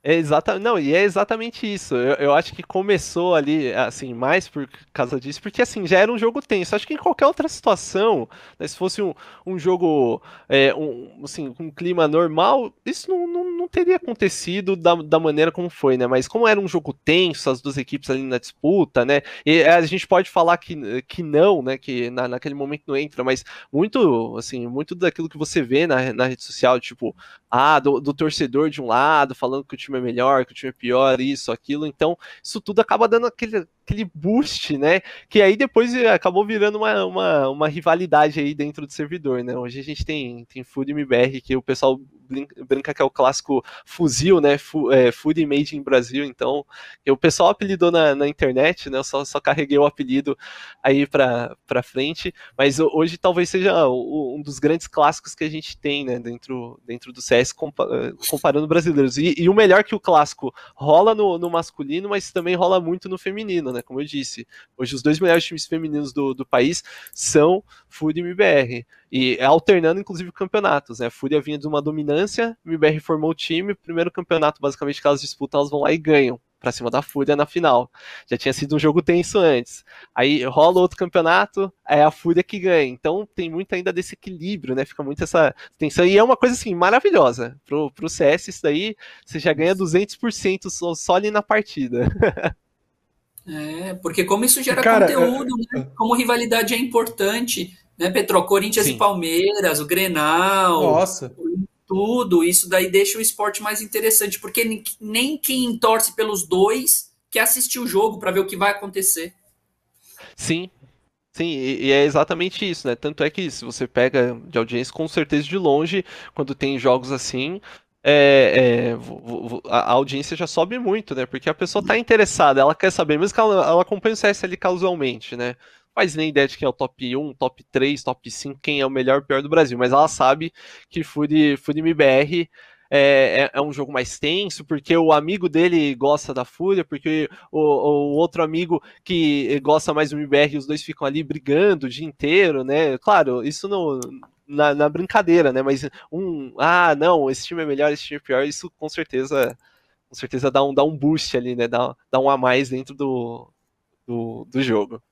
É exata, não, e é exatamente isso. Eu, eu, acho que começou ali, assim, mais por causa disso, porque assim, já era um jogo tenso. Acho que em qualquer outra situação, né, se fosse um, um jogo, é, um, assim, um clima normal, isso não, não, não, teria acontecido da, da maneira como foi, né? Mas como era um jogo tenso, as duas equipes ali na disputa, né? E a gente pode falar que, que não, né? Que na, naquele momento não entra, mas muito, assim, muito daquilo que você vê na, na rede social, tipo, ah, do, do torcedor de um lado, falando que o time é melhor, que o time é pior, isso, aquilo. Então, isso tudo acaba dando aquele, aquele boost, né? Que aí depois acabou virando uma, uma, uma rivalidade aí dentro do servidor, né? Hoje a gente tem, tem Food MBR, que o pessoal brinca que é o clássico fuzil, né? é, Food Made in Brasil. Então, o pessoal apelidou na, na internet, né? Eu só, só carreguei o apelido aí para frente. Mas hoje talvez seja um dos grandes clássicos que a gente tem, né? Dentro, dentro do CS, comparando brasileiros. E, e o melhor que o clássico rola no, no masculino, mas também rola muito no feminino, né? Como eu disse. Hoje os dois melhores times femininos do, do país são Food e MBR. E alternando, inclusive, campeonatos, né? A Fúria vinha de uma dominância, o MBR formou o time, primeiro campeonato, basicamente, que elas disputam, elas vão lá e ganham para cima da Fúria na final. Já tinha sido um jogo tenso antes. Aí rola outro campeonato, é a Fúria que ganha. Então tem muito ainda desse equilíbrio, né? Fica muito essa tensão. E é uma coisa assim, maravilhosa. Pro, pro CS, isso daí, você já ganha 200% só, só ali na partida. [laughs]
É, porque como isso gera Cara, conteúdo, é... né? como rivalidade é importante, né, Petro? Corinthians Sim. e Palmeiras, o Grenal.
Nossa.
Tudo. Isso daí deixa o esporte mais interessante, porque nem quem torce pelos dois quer assistir o jogo para ver o que vai acontecer.
Sim, Sim, e, é exatamente isso, né? Tanto é que se você pega de audiência, com certeza de longe, quando tem jogos assim, é, é, a audiência já sobe muito, né? Porque a pessoa está interessada, ela quer saber, mesmo que ela, ela acompanhe o CS ali casualmente, né? Faz nem ideia de quem é o top 1, top 3, top 5, quem é o melhor pior do Brasil, mas ela sabe que Fury, Fury MBR é, é, é, um jogo mais tenso, porque o amigo dele gosta da Fúria, porque o, o outro amigo que gosta mais do MBR, os dois ficam ali brigando o dia inteiro, né? Claro, isso no, na, na, brincadeira, né? Mas um, ah, não, esse time é melhor, esse time é pior, isso com certeza, com certeza dá um, dá um boost ali, né? Dá, dá um a mais dentro do, do, do jogo.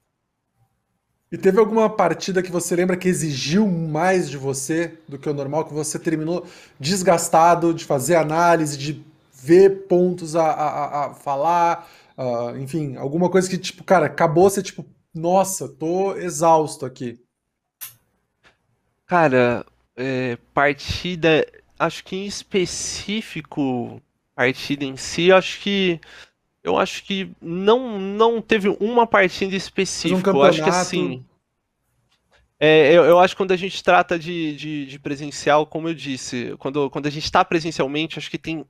E teve alguma partida que você lembra que exigiu mais de você do que o normal, que você terminou desgastado de fazer análise, de ver pontos a, a, a falar, uh, enfim, alguma coisa que, tipo, cara, acabou você, tipo, nossa, tô exausto aqui.
Cara, é, partida, acho que em específico, partida em si, acho que eu acho que não, não teve uma partida específica. Um eu acho que assim. É, eu, eu, acho que quando a gente trata de, de, de, presencial, como eu disse, quando, quando a gente está presencialmente, acho que tem,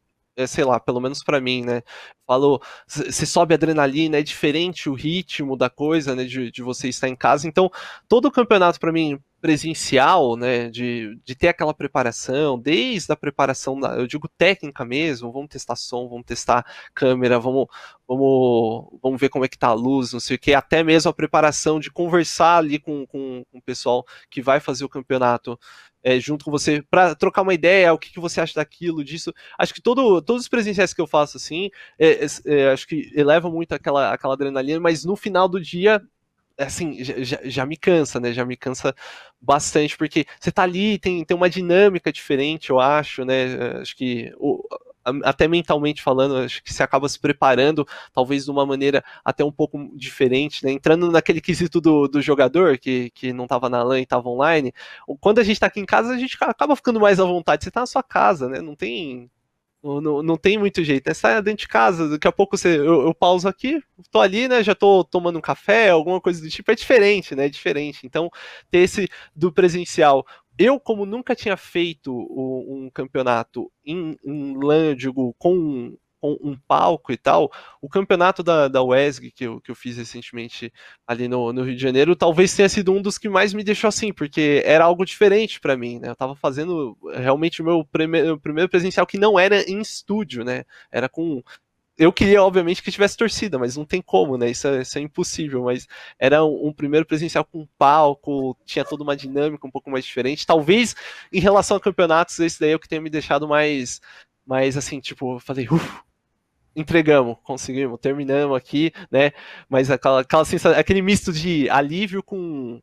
sei lá, pelo menos para mim, né? Falou, você sobe adrenalina, é diferente o ritmo da coisa, né? De, de você estar em casa. Então, todo o campeonato para mim, presencial, né, de, de ter aquela preparação, desde a preparação, da, eu digo técnica mesmo, vamos testar som, vamos testar câmera, vamos, vamos, vamos ver como é que tá a luz, não sei o que, até mesmo a preparação de conversar ali com, com, com o pessoal que vai fazer o campeonato é, junto com você para trocar uma ideia, o que, que, você acha daquilo, disso. Acho que todo, todos os presenciais que eu faço assim, é, é, é acho que eleva muito aquela, aquela adrenalina, mas no final do dia assim, já, já, me cansa, né? Já me cansa bastante, porque você tá ali, tem, tem uma dinâmica diferente, eu acho, né? Acho que o, até mentalmente falando, acho que você acaba se preparando, talvez de uma maneira até um pouco diferente, né? Entrando naquele quesito do, do jogador que, que não estava na LAN e estava online. Quando a gente está aqui em casa, a gente acaba ficando mais à vontade. Você está na sua casa, né? Não tem. Não, não tem muito jeito, né? Sai dentro de casa, daqui a pouco você, eu, eu pauso aqui, tô ali, né? Já tô tomando um café, alguma coisa do tipo, é diferente, né? É diferente. Então, ter esse do presencial eu, como nunca tinha feito um campeonato em, em LAN, eu digo, com, com, um palco e tal, o campeonato da, da WESG que eu, que eu fiz recentemente ali no, no Rio de Janeiro, talvez tenha sido um dos que mais me deixou assim, porque era algo diferente para mim, né? Eu tava fazendo realmente o meu primeiro, primeiro presencial que não era em estúdio, né? Era com eu queria, obviamente, que tivesse torcida, mas não tem como, né? Isso é, isso é impossível. Mas era um, um, primeiro presencial com palco, tinha toda uma dinâmica um pouco mais diferente. Talvez em relação a campeonatos, esse daí é o que tenha me deixado mais, mais assim, tipo, falei, uff, entregamos, conseguimos, terminamos aqui, né? Mas aquela, aquela sensação, aquele misto de alívio com,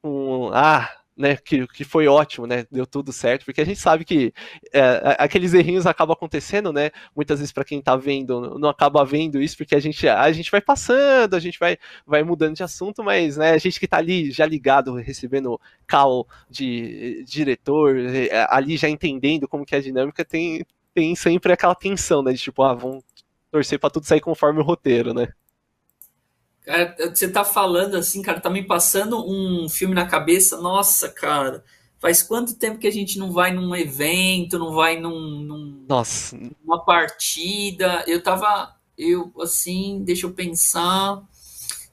com ah, né, que, que foi ótimo, né, deu tudo certo, porque a gente sabe que é, aqueles errinhos acabam acontecendo, né, muitas vezes para quem está vendo, não acaba vendo isso, porque a gente, a gente vai passando, a gente vai, vai mudando de assunto, mas, né, a gente que está ali já ligado, recebendo call de, diretor, é, ali já entendendo como que é a dinâmica, tem, tem sempre aquela tensão, né, de tipo, ah, vamos torcer para tudo sair conforme o roteiro, né.
Cara, você tá falando assim, cara, tá me passando um filme na cabeça. Nossa, cara, faz quanto tempo que a gente não vai num evento, não vai num, num
Nossa.
numa partida? Eu tava, eu assim, deixa eu pensar.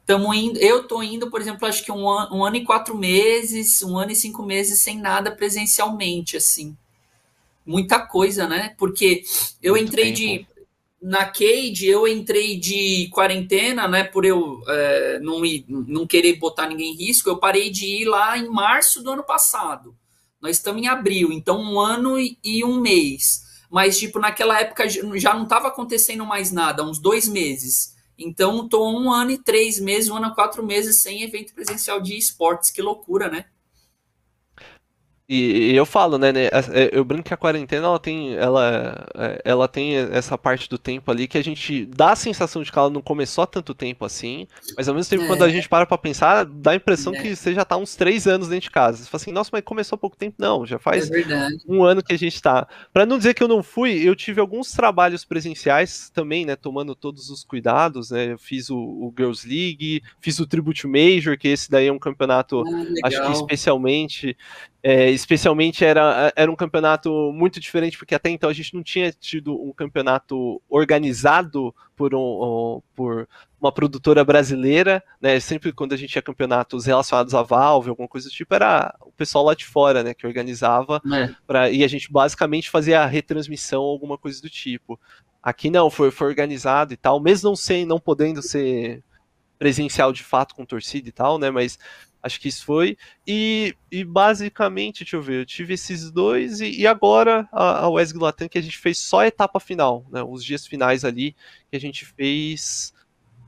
Tamo indo, eu tô indo, por exemplo, acho que um ano, um ano e quatro meses, um ano e cinco meses sem nada presencialmente, assim. Muita coisa, né? Porque eu Muito entrei tempo. de na Cade eu entrei de quarentena, né? Por eu é, não, ir, não querer botar ninguém em risco, eu parei de ir lá em março do ano passado. Nós estamos em abril, então um ano e, um mês. Mas, tipo, naquela época já não estava acontecendo mais nada, uns dois meses. Então, tô um ano e três meses, um ano e quatro meses sem evento presencial de esportes. Que loucura, né?
E, e, eu falo, né, né, é, eu brinco que a quarentena ela tem, ela, é, ela tem essa parte do tempo ali que a gente dá a sensação de que ela não começou há tanto tempo assim, mas ao mesmo tempo é. quando a gente para pra pensar, dá a impressão é. que você já tá uns três anos dentro de casa. Você fala assim, nossa, mas começou há pouco tempo? Não, já faz é um ano que a gente tá. Pra não dizer que eu não fui, eu tive alguns trabalhos presenciais também, né, tomando todos os cuidados, né, eu fiz o, o Girls League, fiz o Tribute Major, que esse daí é um campeonato, ah, acho que especialmente é, especialmente era, era um campeonato muito diferente, porque até então a gente não tinha tido um campeonato organizado por, um, por uma produtora brasileira, né? Sempre quando a gente tinha campeonatos relacionados à Valve, alguma coisa do tipo, era o pessoal lá de fora, né, que organizava, é. Pra, e a gente basicamente fazia a retransmissão, alguma coisa do tipo. Aqui não, foi, foi organizado e tal, mesmo não, sem, não podendo ser presencial de fato com torcida e tal, né? Mas Acho que isso foi. E, e basicamente, deixa eu ver, eu tive esses dois e, e agora a, a Wesley Latam que a gente fez só a etapa final, né? Os dias finais ali que a gente fez.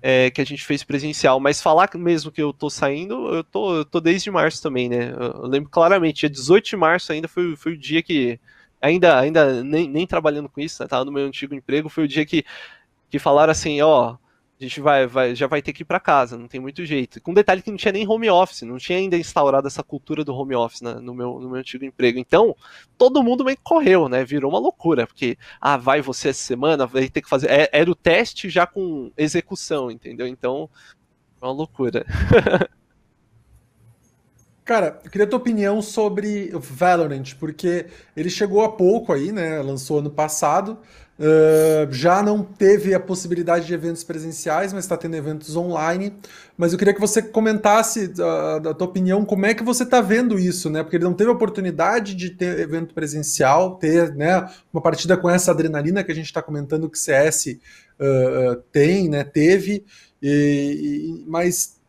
É, que a gente fez presencial, mas falar mesmo que eu tô saindo, eu tô, eu tô desde março também, né? Eu lembro claramente, dia 18 de março ainda foi, foi o dia que, ainda, ainda nem, nem trabalhando com isso, né? Tava no meu antigo emprego, foi o dia que, que falaram assim, ó, a gente vai, vai, já vai ter que ir para casa, não tem muito jeito. Com detalhe que não tinha nem home office, não tinha ainda instaurado essa cultura do home office né, no, meu, no meu antigo emprego. Então, todo mundo meio que correu, né? Virou uma loucura, porque, ah, vai você essa semana, vai ter que fazer. É, era o teste já com execução, entendeu? Então, é uma loucura. [laughs]
Cara, eu queria a tua opinião sobre Valorant, porque ele chegou há pouco aí, né? Lançou ano passado. Uh, já não teve a possibilidade de eventos presenciais, mas está tendo eventos online. Mas eu queria que você comentasse uh, da tua opinião, como é que você está vendo isso, né? Porque ele não teve a oportunidade de ter evento presencial, ter né, uma partida com essa adrenalina que a gente está comentando que CS uh, tem, né? Teve, e, e, mas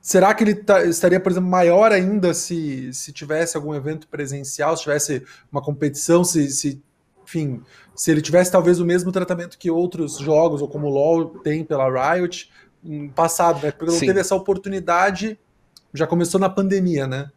será que ele tá, estaria, por exemplo, maior ainda se, se tivesse algum evento presencial, se tivesse uma competição, se, se enfim, se ele tivesse talvez o mesmo tratamento que outros jogos, ou como o LoL tem pela Riot, passado, né? Porque não Sim. teve essa oportunidade, já começou na pandemia, né?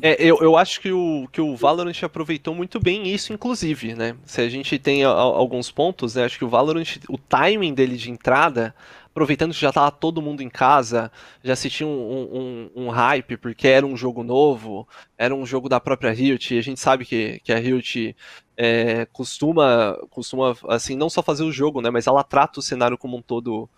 É. É, eu, eu acho que o, que o Valorant aproveitou muito bem isso, inclusive, né? Se a gente tem a, a, alguns pontos, né? Acho que o Valorant, o timing dele de entrada, aproveitando que já estava todo mundo em casa, já assistia um, um, um, hype, porque era um jogo novo, era um jogo da própria Riot, e a gente sabe que, que a Riot é, costuma, costuma, assim, não só fazer o jogo, né? Mas ela trata o cenário como um todo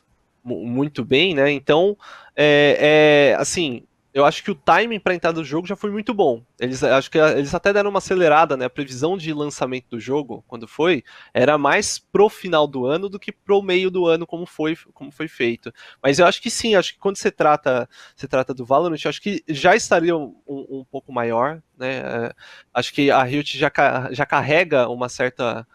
muito bem, né? Então, é, é assim, eu acho que o timing para entrar do jogo já foi muito bom. Eles acho que eles até deram uma acelerada, né? A previsão de lançamento do jogo, quando foi, era mais pro final do ano do que pro meio do ano, como foi, como foi feito. Mas eu acho que sim, acho que quando você trata, se trata do Valorant, acho que já estaria um, um pouco maior, né? É, acho que a Riot já, já carrega uma certa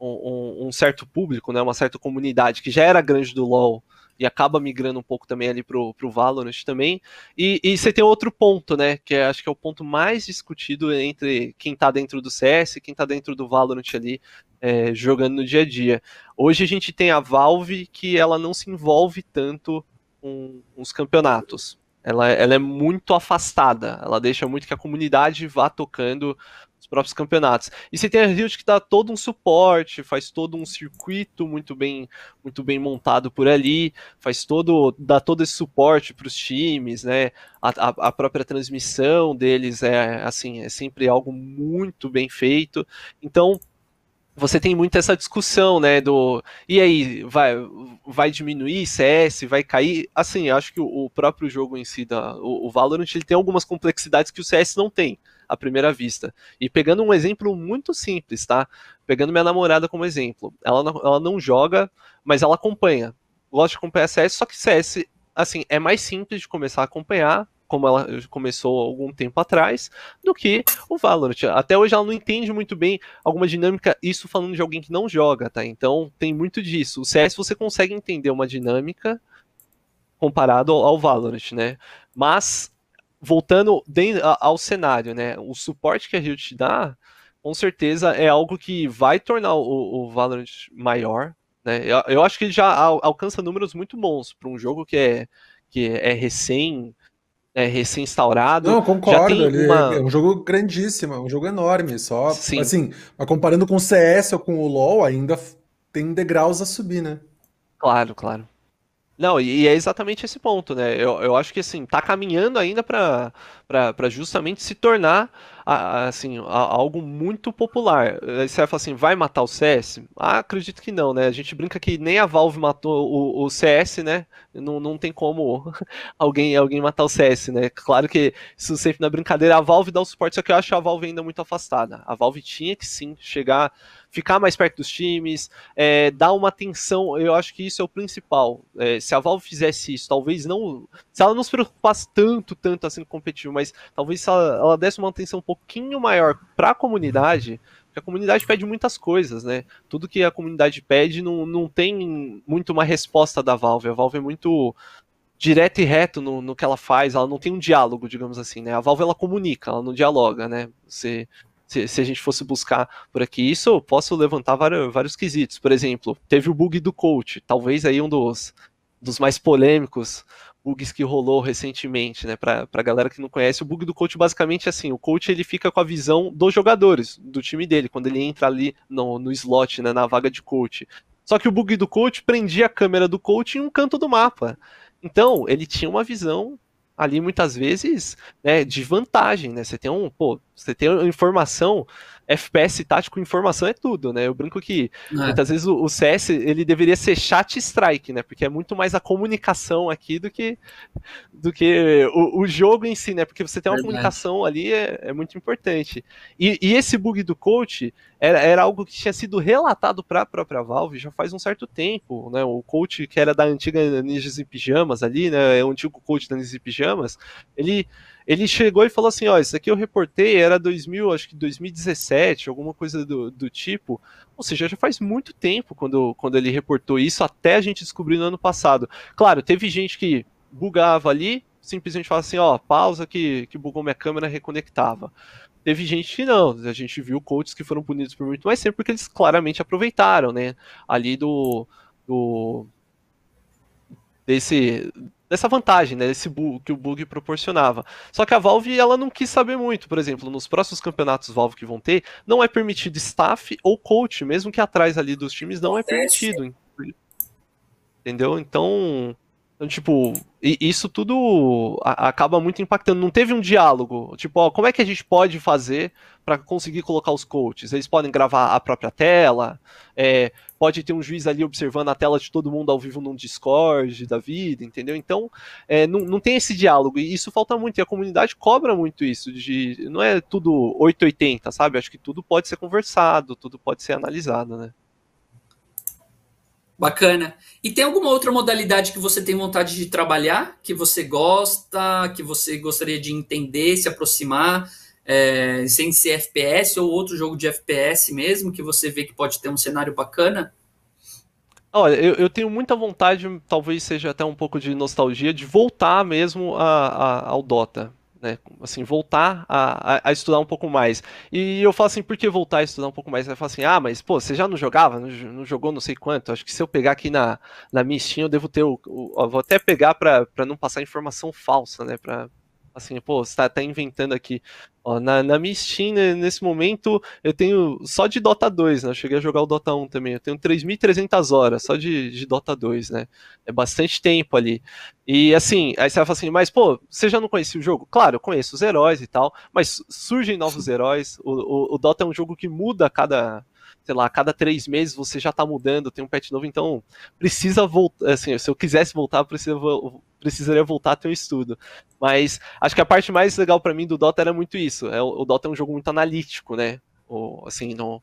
um, um, certo público, né? Uma certa comunidade que já era grande do LoL e acaba migrando um pouco também ali pro, pro Valorant também. E, e você tem outro ponto, né? Que é, acho que é o ponto mais discutido entre quem tá dentro do CS e quem tá dentro do Valorant ali, é, jogando no dia a dia. Hoje a gente tem a Valve que ela não se envolve tanto com os campeonatos. Ela, ela é muito afastada, ela deixa muito que a comunidade vá tocando próprios campeonatos. E você tem a Riot que dá todo um suporte, faz todo um circuito muito bem, muito bem montado por ali, faz todo, dá todo esse suporte para os times, né? A, a, a, própria transmissão deles é assim, é sempre algo muito bem feito. Então você tem muito essa discussão, né, do e aí, vai, vai diminuir CS, vai cair? Assim, acho que o, o próprio jogo em si, da, o, o Valorant, ele tem algumas complexidades que o CS não tem à primeira vista. E pegando um exemplo muito simples, tá? Pegando minha namorada como exemplo. Ela não, ela não joga, mas ela acompanha. Gosta de acompanhar CS, só que CS, assim, é mais simples de começar a acompanhar, como ela começou algum tempo atrás, do que o Valorant. Até hoje ela não entende muito bem alguma dinâmica, isso falando de alguém que não joga, tá? Então tem muito disso. O CS você consegue entender uma dinâmica comparado ao, ao Valorant, né? Mas voltando ao cenário, né? O suporte que a Riot dá, com certeza é algo que vai tornar o, o Valorant maior. Né? Eu, eu, acho que ele já alcança números muito bons para um jogo que é, que é recém é recém-instaurado.
Não, concordo. Uma... É um jogo grandíssimo, é um jogo enorme. Só Sim. assim, comparando com o CS ou com o LoL, ainda tem degraus a subir, né?
Claro, claro. Não, e é exatamente esse ponto, né? Eu, eu acho que assim, tá caminhando ainda para justamente se tornar assim, algo muito popular. Aí você vai falar assim, vai matar o CS? Ah, acredito que não, né? A gente brinca que nem a Valve matou o, o CS, né? Não, não tem como [laughs] alguém, alguém matar o CS, né? Claro que isso sempre na brincadeira, a Valve dá o suporte, só que eu acho a Valve ainda muito afastada. A Valve tinha que sim chegar ficar mais perto dos times, é, dar uma atenção, eu acho que isso é o principal. É, se a Valve fizesse isso, talvez não. Se ela não se preocupasse tanto, tanto assim com competitivo, mas talvez se ela, ela desse uma atenção um pouquinho maior para a comunidade. Porque a comunidade pede muitas coisas, né? Tudo que a comunidade pede não, não tem muito uma resposta da Valve. A Valve é muito direto e reto no, no que ela faz, ela não tem um diálogo, digamos assim, né? A Valve ela comunica, ela não dialoga, né? Você se, se, a gente fosse buscar por aqui isso, eu posso levantar vários, vários quesitos. Por exemplo, teve o bug do coach, talvez aí um dos, dos mais polêmicos bugs que rolou recentemente, né? Pra, pra galera que não conhece, o bug do coach basicamente é assim, o coach ele fica com a visão dos jogadores, do time dele, quando ele entra ali no, no slot, né, na vaga de coach. Só que o bug do coach prendia a câmera do coach em um canto do mapa. Então, ele tinha uma visão ali muitas vezes né, de vantagem, né? Você tem um, pô, você tem informação FPS tático, informação é tudo, né? Eu brinco que é. muitas vezes o, o, CS ele deveria ser chat strike, né? Porque é muito mais a comunicação aqui do que do que o, o jogo em si, né? Porque você tem uma Verdade. comunicação ali é, é muito importante. E, e, esse bug do coach era, era algo que tinha sido relatado para a própria Valve já faz um certo tempo, né? O coach que era da antiga Ninjas em Pijamas ali, né? É o antigo coach da Ninjas em Pijamas, ele ele chegou e falou assim, ó, isso aqui eu reportei, era 2000, acho que 2017, alguma coisa do, do tipo, ou seja, já faz muito tempo quando, quando ele reportou isso, até a gente descobrir no ano passado. Claro, teve gente que bugava ali, simplesmente falava assim, ó, pausa que, que bugou minha câmera, reconectava. Teve gente que não, a gente viu coaches que foram punidos por muito mais tempo porque eles claramente aproveitaram, né, ali do, do desse dessa vantagem, né, desse bug que o bug proporcionava. Só que a Valve ela não quis saber muito, por exemplo, nos próximos campeonatos Valve que vão ter, não é permitido staff ou coach, mesmo que atrás ali dos times não é permitido. Entendeu? Então, então, tipo, isso tudo acaba muito impactando. Não teve um diálogo. Tipo, ó, como é que a gente pode fazer para conseguir colocar os coaches? Eles podem gravar a própria tela, é, pode ter um juiz ali observando a tela de todo mundo ao vivo num Discord da vida, entendeu? Então, é, não, não tem esse diálogo. E isso falta muito. E a comunidade cobra muito isso. De, não é tudo 880, sabe? Acho que tudo pode ser conversado, tudo pode ser analisado, né?
Bacana. E tem alguma outra modalidade que você tem vontade de trabalhar, que você gosta, que você gostaria de entender, se aproximar, é, sem ser FPS ou outro jogo de FPS mesmo, que você vê que pode ter um cenário bacana?
Olha, eu, eu tenho muita vontade, talvez seja até um pouco de nostalgia, de voltar mesmo a, a, ao Dota né? Assim, voltar a, a, a, estudar um pouco mais. E eu falo assim, por que voltar a estudar um pouco mais? Aí falo assim, ah, mas pô, você já não jogava? Não, não, jogou não sei quanto? Acho que se eu pegar aqui na, na minha Steam, eu devo ter o. o ó, vou até pegar para não passar informação falsa, né? Pra, assim, pô, você tá, tá inventando aqui. Ó, na, na minha Steam, né, nesse momento, eu tenho só de Dota 2, né? Eu cheguei a jogar o Dota 1 também. Eu tenho 3.300 horas só de, de Dota 2, né? É bastante tempo ali. E assim, aí você vai falar assim, mas pô, você já não conhecia o jogo? Claro, eu conheço os heróis e tal, mas surgem novos [laughs] heróis. O, o, o Dota é um jogo que muda a cada, sei lá, a cada três meses você já tá mudando, tem um patch novo, então precisa voltar, assim, se eu quisesse voltar, precisa, precisaria voltar a ter um estudo. Mas acho que a parte mais legal para mim do Dota era muito isso. É, o Dota é um jogo muito analítico, né? O, assim, no,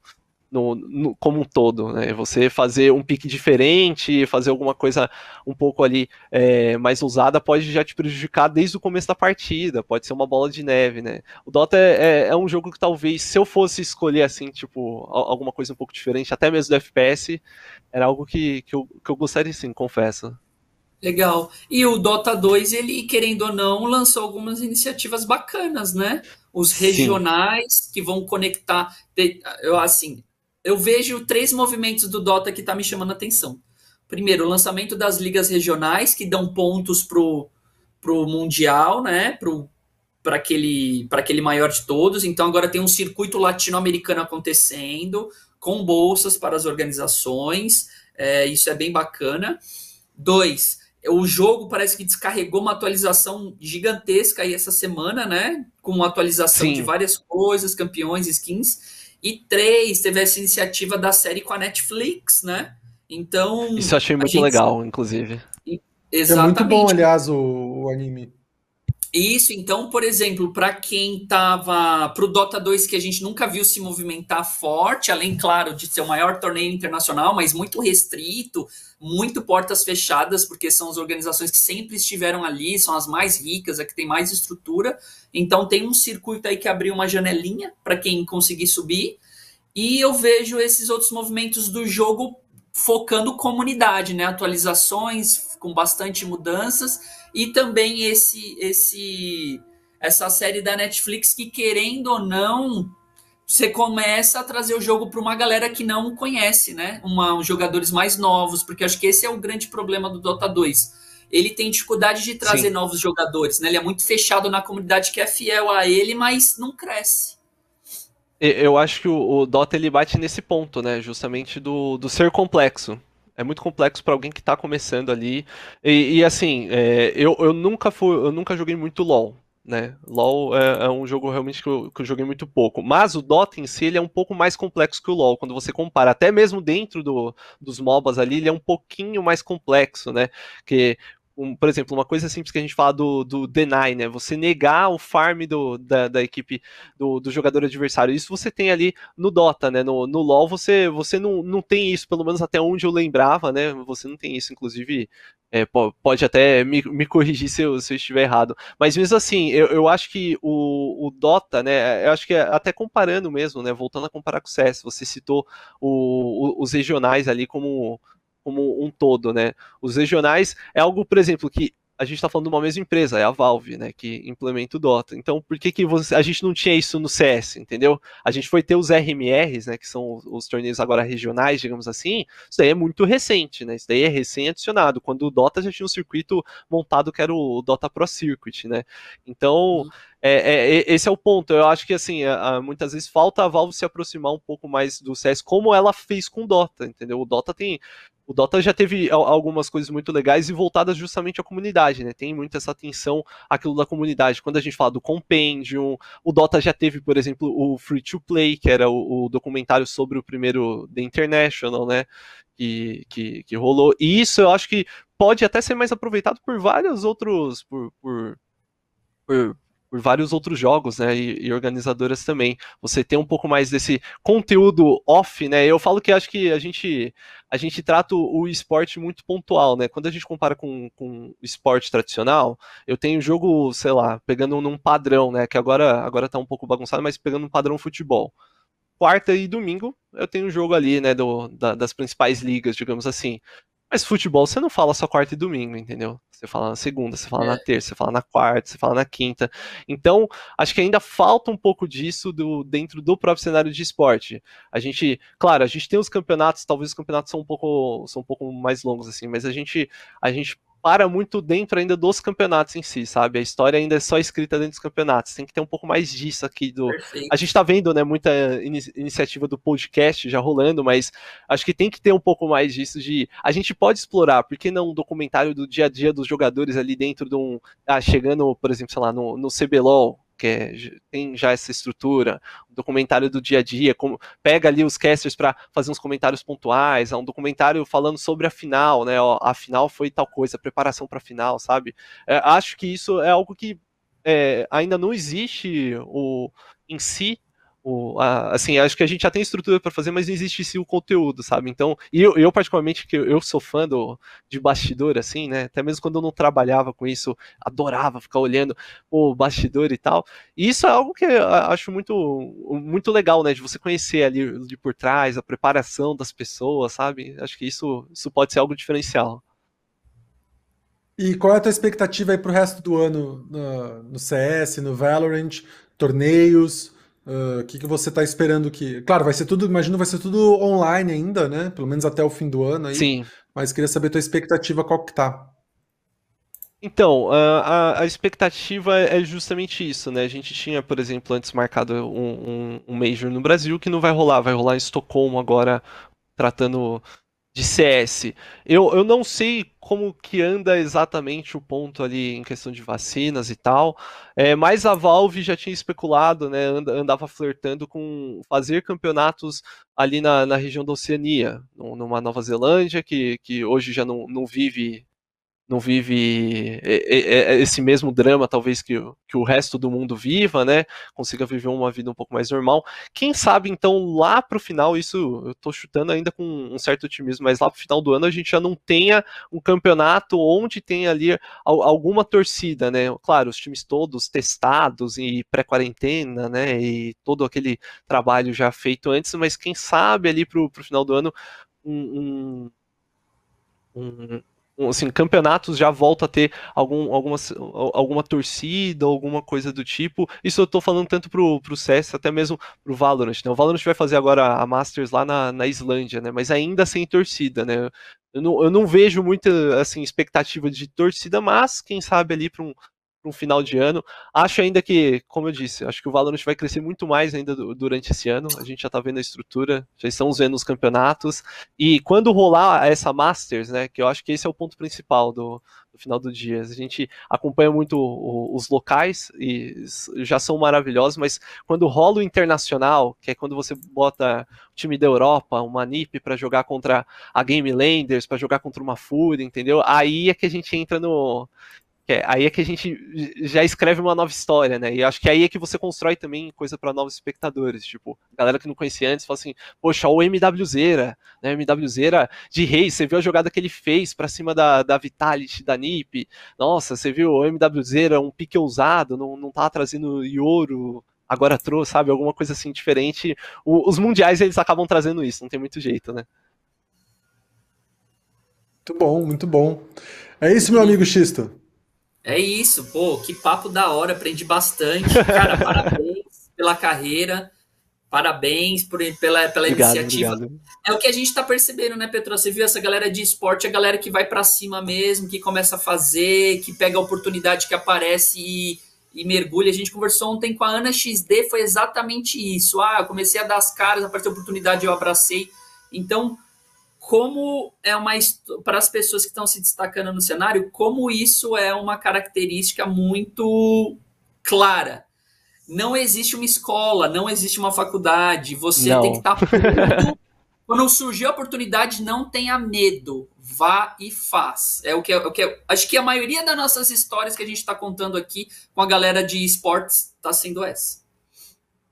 no, no, como um todo, né? Você fazer um pique diferente, fazer alguma coisa um pouco ali é, mais ousada pode já te prejudicar desde o começo da partida, pode ser uma bola de neve, né? O Dota é, é, é um jogo que talvez, se eu fosse escolher assim, tipo, alguma coisa um pouco diferente, até mesmo do FPS, era algo que, que, eu, que eu gostaria sim, confesso.
Legal. E o Dota 2, ele, querendo ou não, lançou algumas iniciativas bacanas, né? Os regionais Sim. que vão conectar. Eu, assim, eu vejo três movimentos do Dota que tá me chamando a atenção. Primeiro, o lançamento das ligas regionais, que dão pontos pro, pro Mundial, né? Pro, para aquele, aquele maior de todos. Então agora tem um circuito latino-americano acontecendo, com bolsas para as organizações. É, isso é bem bacana. Dois, o jogo parece que descarregou uma atualização gigantesca aí essa semana, né? Com uma atualização Sim. de várias coisas, campeões, skins. E três, teve essa iniciativa da série com a Netflix, né? Então.
Isso eu achei muito gente... legal, inclusive.
Exatamente. É muito bom, aliás, o, o anime.
Isso, então, por exemplo, para quem tava pro Dota 2 que a gente nunca viu se movimentar forte, além claro de ser o maior torneio internacional, mas muito restrito, muito portas fechadas, porque são as organizações que sempre estiveram ali, são as mais ricas, a que tem mais estrutura. Então tem um circuito aí que abriu uma janelinha para quem conseguir subir. E eu vejo esses outros movimentos do jogo focando comunidade, né? Atualizações com bastante mudanças e também esse esse essa série da Netflix que querendo ou não você começa a trazer o jogo para uma galera que não conhece, né? Uma, jogadores mais novos, porque acho que esse é o grande problema do Dota 2. Ele tem dificuldade de trazer Sim. novos jogadores, né? Ele é muito fechado na comunidade que é fiel a ele, mas não cresce.
Eu acho que o, Dota ele bate nesse ponto, né? Justamente do, do ser complexo. É muito complexo para alguém que está começando ali. E, e assim, é, eu, eu nunca fui, eu nunca joguei muito LoL, né? LoL é, é um jogo realmente que eu, que eu, joguei muito pouco. Mas o Dota em si ele é um pouco mais complexo que o LoL. Quando você compara, até mesmo dentro do, dos MOBAs ali, ele é um pouquinho mais complexo, né? Que um, por exemplo, uma coisa simples que a gente fala do, do deny, né? Você negar o farm do, da, da equipe do, do, jogador adversário. Isso você tem ali no Dota, né? No, no LoL você, você não, não tem isso, pelo menos até onde eu lembrava, né? Você não tem isso, inclusive. É, pode até me, me corrigir se eu, se eu, estiver errado. Mas mesmo assim, eu, eu acho que o, o, Dota, né? Eu acho que até comparando mesmo, né? Voltando a comparar com o CS, você citou o, o, os regionais ali como como um todo, né? Os regionais é algo, por exemplo, que a gente está falando de uma mesma empresa, é a Valve, né, que implementa o Dota. Então, por que, que você, a gente não tinha isso no CS, entendeu? A gente foi ter os RMRs, né, que são os, os torneios agora regionais, digamos assim. Isso daí é muito recente, né? Isso daí é recém-adicionado. Quando o Dota já tinha um circuito montado que era o Dota Pro Circuit, né? Então, uhum. É, é, é, esse é o ponto. Eu acho que assim, muitas vezes falta a Valve se aproximar um pouco mais do CS, como ela fez com o Dota, entendeu? O Dota tem. O Dota já teve algumas coisas muito legais e voltadas justamente à comunidade, né? Tem muito essa atenção àquilo da comunidade. Quando a gente fala do Compendium, o Dota já teve, por exemplo, o Free to Play, que era o, o documentário sobre o primeiro The International, né? Que, que, que rolou. E isso eu acho que pode até ser mais aproveitado por vários outros. por, por, por por vários outros jogos, né, e, e, organizadoras também. Você tem um pouco mais desse conteúdo off, né? Eu falo que acho que a gente a gente trata o esporte muito pontual, né? Quando a gente compara com, com o esporte tradicional, eu tenho jogo, sei lá, pegando num padrão, né? Que agora agora tá um pouco bagunçado, mas pegando um padrão futebol. Quarta e domingo eu tenho um jogo ali, né, do, da, das principais ligas, digamos assim. Mas futebol você não fala só quarta e domingo, entendeu? Você fala na segunda, você fala é. na terça, você fala na quarta, você fala na quinta. Então, acho que ainda falta um pouco disso do, dentro do próprio cenário de esporte. A gente, claro, a gente tem os campeonatos, talvez os campeonatos são um pouco, são um pouco mais longos assim, mas a gente, a gente para muito dentro ainda dos campeonatos em si, sabe? A história ainda é só escrita dentro dos campeonatos. Tem que ter um pouco mais disso aqui do. Perfeito. A gente tá vendo, né, muita in iniciativa do podcast já rolando, mas acho que tem que ter um pouco mais disso de. A gente pode explorar, por que não um documentário do dia a dia dos jogadores ali dentro de um. Ah, chegando, por exemplo, sei lá, no, no CBLOL, que é, tem já essa estrutura, um documentário do dia a dia, como pega ali os casters para fazer uns comentários pontuais, um documentário falando sobre a final, né? Ó, a final foi tal coisa, a preparação para a final, sabe? É, acho que isso é algo que é, ainda não existe o, em si o, a, assim, acho que a gente já tem estrutura para fazer, mas não existe sim o conteúdo, sabe? Então, eu, eu particularmente, que eu sou fã do, de bastidor, assim, né? Até mesmo quando eu não trabalhava com isso, adorava ficar olhando o bastidor e tal. E isso é algo que eu acho muito, muito legal, né? De você conhecer ali de por trás, a preparação das pessoas, sabe? Acho que isso, isso pode ser algo diferencial.
E qual é a tua expectativa aí pro resto do ano no, no CS, no Valorant, torneios? O uh, que, que você está esperando que. Claro, vai ser tudo, imagino, vai ser tudo online ainda, né? Pelo menos até o fim do ano aí.
Sim.
Mas queria saber tua expectativa, qual que tá.
Então, a, a, expectativa é justamente isso, né? A gente tinha, por exemplo, antes marcado um, um, um Major no Brasil que não vai rolar, vai rolar em Estocolmo agora, tratando de CS. Eu, eu não sei como que anda exatamente o ponto ali em questão de vacinas e tal, é, mas a Valve já tinha especulado, né, andava flertando com fazer campeonatos ali na, na região da Oceania, numa Nova Zelândia, que, que hoje já não, não vive não vive esse mesmo drama, talvez, que, que o resto do mundo viva, né? Consiga viver uma vida um pouco mais normal. Quem sabe, então, lá pro final, isso eu tô chutando ainda com um certo otimismo, mas lá pro final do ano a gente já não tenha um campeonato onde tem ali alguma torcida, né? Claro, os times todos testados e pré-quarentena, né? E todo aquele trabalho já feito antes, mas quem sabe ali pro, pro final do ano um, um assim, campeonatos já volta a ter algum, alguma, alguma torcida, alguma coisa do tipo. Isso eu tô falando tanto pro, pro CS, até mesmo pro Valorant, né? O Valorant vai fazer agora a Masters lá na, na Islândia, né? Mas ainda sem torcida, né? Eu não, eu não vejo muita, assim, expectativa de torcida, mas quem sabe ali para um, para um final de ano. Acho ainda que, como eu disse, acho que o Valorant vai crescer muito mais ainda durante esse ano. A gente já está vendo a estrutura, já estamos vendo os campeonatos. E quando rolar essa Masters, né, que eu acho que esse é o ponto principal do, do final do dia. A gente acompanha muito os locais e já são maravilhosos, mas quando rola o internacional, que é quando você bota o time da Europa, uma NIP para jogar contra a Game Landers, para jogar contra uma Fúria, entendeu? Aí é que a gente entra no é, aí é que a gente já escreve uma nova história, né? E acho que aí é que você constrói também coisa para novos espectadores. Tipo, galera que não conhecia antes fala assim: Poxa, o MWZera, né? MWZera de Reis, você viu a jogada que ele fez para cima da, da Vitality, da NiP. Nossa, você viu o MWZera, um pique ousado, não, não tava trazendo Yoro, agora trouxe, sabe? Alguma coisa assim diferente. O, os mundiais eles acabam trazendo isso, não tem muito jeito, né?
Muito bom, muito bom. É isso, meu amigo Xisto.
É isso, pô, que papo da hora, aprendi bastante. Cara, [laughs] parabéns pela carreira, parabéns por, pela, pela obrigado, iniciativa. Obrigado. É o que a gente tá percebendo, né, Petro? Você viu essa galera de esporte, a galera que vai para cima mesmo, que começa a fazer, que pega a oportunidade que aparece e, e mergulha. A gente conversou ontem com a Ana XD, foi exatamente isso. Ah, eu comecei a dar as caras, apareceu a oportunidade, eu abracei. Então, como é uma para as pessoas que estão se destacando no cenário, como isso é uma característica muito clara. Não existe uma escola, não existe uma faculdade, você não. tem que estar tá [laughs] Quando surgir a oportunidade, não tenha medo, vá e faz. É o que, é, o que é, acho que a maioria das nossas histórias que a gente está contando aqui com a galera de esportes está sendo essa.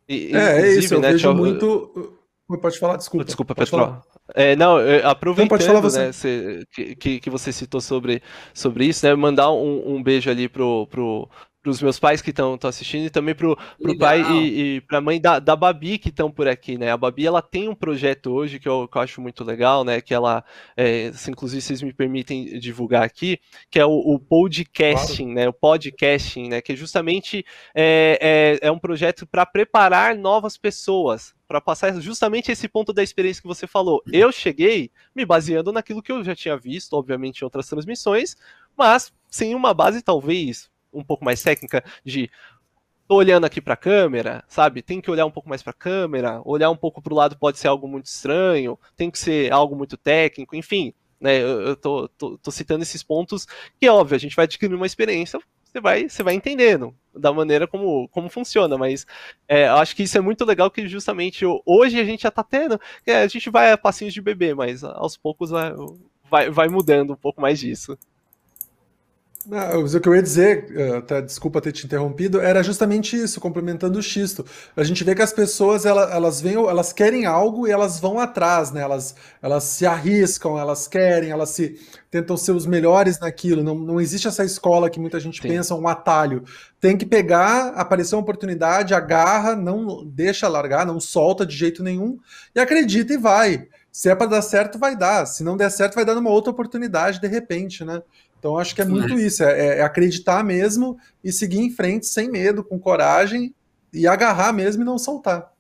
E, é, é isso, eu né, vejo muito. Pode falar, desculpa.
Desculpa, Petro. É, não, aproveitando não, né, cê, que, que você citou sobre, sobre isso, né, mandar um, um beijo ali pro, pro, pros meus pais que estão assistindo e também pro, pro pai e, e pra mãe da, da Babi que estão por aqui, né? A Babi, ela tem um projeto hoje que eu, que eu acho muito legal, né? Que ela, é, se inclusive vocês me permitem divulgar aqui, que é o, o podcasting, claro. né? O podcasting, né? Que justamente é, é, é um projeto para preparar novas pessoas para passar justamente esse ponto da experiência que você falou. Eu cheguei me baseando naquilo que eu já tinha visto, obviamente, em outras transmissões, mas sem uma base talvez um pouco mais técnica de tô olhando aqui para a câmera, sabe? Tem que olhar um pouco mais para a câmera, olhar um pouco para o lado pode ser algo muito estranho, tem que ser algo muito técnico, enfim. Né, eu, tô, tô, tô citando esses pontos que, óbvio, a gente vai adquirir uma experiência, você vai, você vai entendendo da maneira como, como funciona, mas é, acho que isso é muito legal que justamente hoje a gente já tá tendo, é, a gente vai a passinhos de bebê, mas aos poucos vai, vai, vai mudando um pouco mais disso.
Não, o que eu ia dizer, eh, até desculpa ter te interrompido, era justamente isso, complementando o Xisto. A gente vê que as pessoas elas, elas vêm, elas querem algo e elas vão atrás, né? Elas, elas se arriscam, elas querem, elas se tentam ser os melhores naquilo. Não, não existe essa escola que muita gente Sim. pensa, um atalho. Tem que pegar, aparecer uma oportunidade, agarra, não deixa largar, não solta de jeito nenhum e acredita e vai. Se é para dar certo, vai dar. Se não der certo, vai dar numa outra oportunidade de repente, né? Então acho que é muito é. isso, é, é, acreditar mesmo e seguir em frente sem medo, com coragem e agarrar mesmo e não soltar.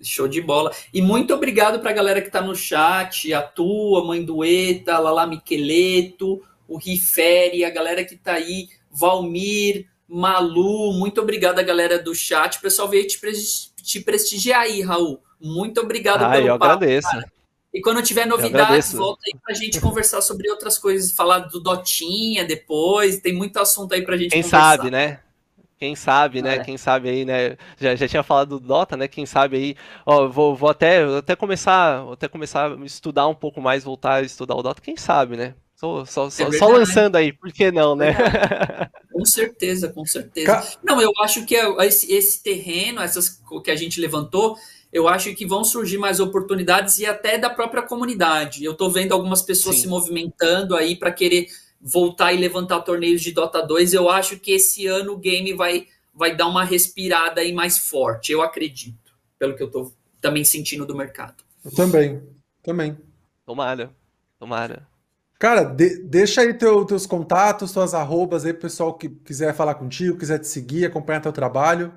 Show de bola. E muito obrigado para a galera que está no chat, a tua, Mãe Dueta, Lala Miqueleto, o Riferi, a galera que está aí, Valmir, Malu, muito obrigado a galera do chat. O pessoal veio te, te prestigiar aí, Raul. Muito obrigado
ah, pelo eu papo, agradeço. Cara.
E quando tiver novidades, volta aí pra gente conversar sobre outras coisas, falar do Dotinha depois, tem muito assunto aí pra gente
Quem conversar. sabe, né? Quem sabe, né? É. Quem sabe aí, né? Já, já tinha falado do Dota, né? Quem sabe aí, ó, vou, vou até, até começar, vou até começar a estudar um pouco mais, voltar a estudar o Dota, quem sabe, né? Só, só, é só, só lançando aí, por que não, né? [laughs]
Com certeza, com certeza. Não, eu acho que é esse, esse terreno, essas que a gente levantou, eu acho que vão surgir mais oportunidades e até da própria comunidade. Eu estou vendo algumas pessoas Sim. se movimentando aí para querer voltar e levantar torneios de Dota 2. Eu acho que esse ano o game vai, vai dar uma respirada aí mais forte, eu acredito, pelo que eu estou também sentindo do mercado.
Eu também, também.
Tomara, tomara.
Cara, de, deixa aí teu, teus contatos, tuas arrobas aí, pessoal que quiser falar contigo, quiser te seguir, acompanhar teu trabalho.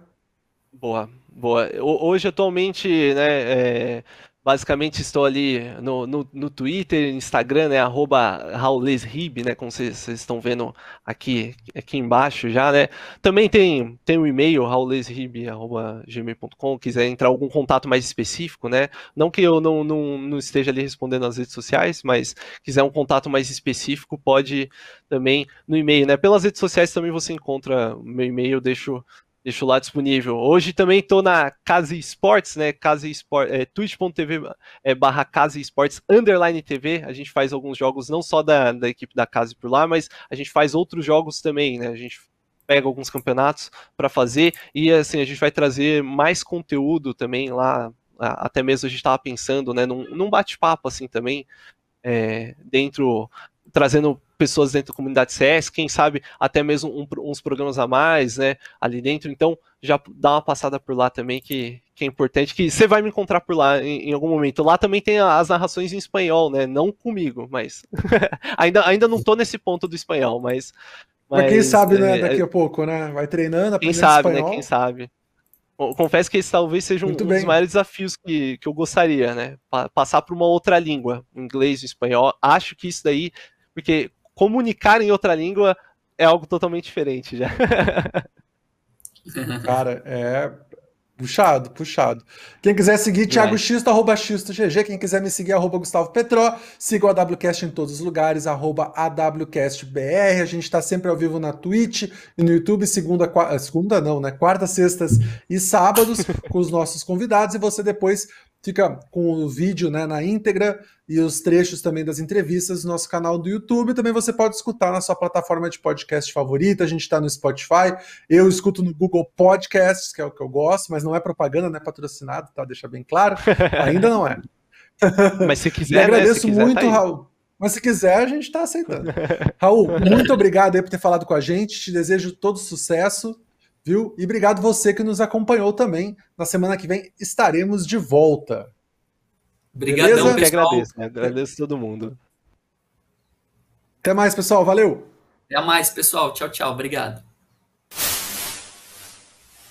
Boa. Boa. Hoje, atualmente, né, é, basicamente estou ali no, no, no, Twitter, Instagram, né, arroba raulesrib, né, como vocês, estão vendo aqui, aqui embaixo já, né. Também tem, tem o um e-mail, raulesrib.gmail.com, quiser entrar algum contato mais específico, né, não que eu não, não, não esteja ali respondendo nas redes sociais, mas quiser um contato mais específico, pode também no e-mail, né. Pelas redes sociais também você encontra meu e-mail, eu deixo Deixo lá disponível. Hoje também estou na Casa Esportes, né? Casa Esportes, é, twitch.tv é, barra Casa Esportes underline TV. A gente faz alguns jogos não só da, da equipe da Casa por lá, mas a gente faz outros jogos também, né? A gente pega alguns campeonatos para fazer e assim a gente vai trazer mais conteúdo também lá. Até mesmo a gente estava pensando, né, num, num bate-papo assim também é, dentro trazendo pessoas dentro da comunidade CS, quem sabe até mesmo um, uns programas a mais, né, ali dentro. Então, já dá uma passada por lá também, que, que é importante, que você vai me encontrar por lá em, em, algum momento. Lá também tem as narrações em espanhol, né, não comigo, mas [laughs] ainda, ainda não tô nesse ponto do espanhol, mas
Mas, quem sabe, né, é, daqui a pouco, né? Vai treinando,
aprendendo Quem sabe, espanhol. né? Quem sabe. Confesso que esse talvez seja um, um dos maiores desafios que, que eu gostaria, né? Passar para uma outra língua, inglês, espanhol. Acho que isso daí, porque comunicar em outra língua é algo totalmente diferente já. [laughs]
Cara, é Puxado, puxado. Quem quiser seguir, Thiago Xisto, arroba Xisto GG. Quem quiser me seguir, arroba Gustavo Petró. Siga o AWCast em todos os lugares, arroba AWCastBR. A gente está sempre ao vivo na Twitch e no YouTube, segunda, quarta, segunda não, né? Quarta, sextas e sábados, [laughs] com os nossos convidados. E você depois fica com o vídeo né, na íntegra e os trechos também das entrevistas no nosso canal do YouTube. Também você pode escutar na sua plataforma de podcast favorita. A gente está no Spotify. Eu escuto no Google Podcasts, que é o que eu gosto, mas não é propaganda, não é patrocinado, tá? Deixa bem claro. [laughs] Ainda não é. [laughs]
Mas se quiser.
E agradeço né? se muito, tá Raul. Mas se quiser, a gente está aceitando. [laughs] Raul, muito obrigado aí por ter falado com a gente. Te desejo todo sucesso viu? E obrigado você que nos acompanhou também. Na semana que vem estaremos de volta.
Obrigadão, Eu que agradeço, né? agradeço todo mundo.
Até mais, pessoal. Valeu.
Até mais, pessoal. Tchau, tchau. Obrigado.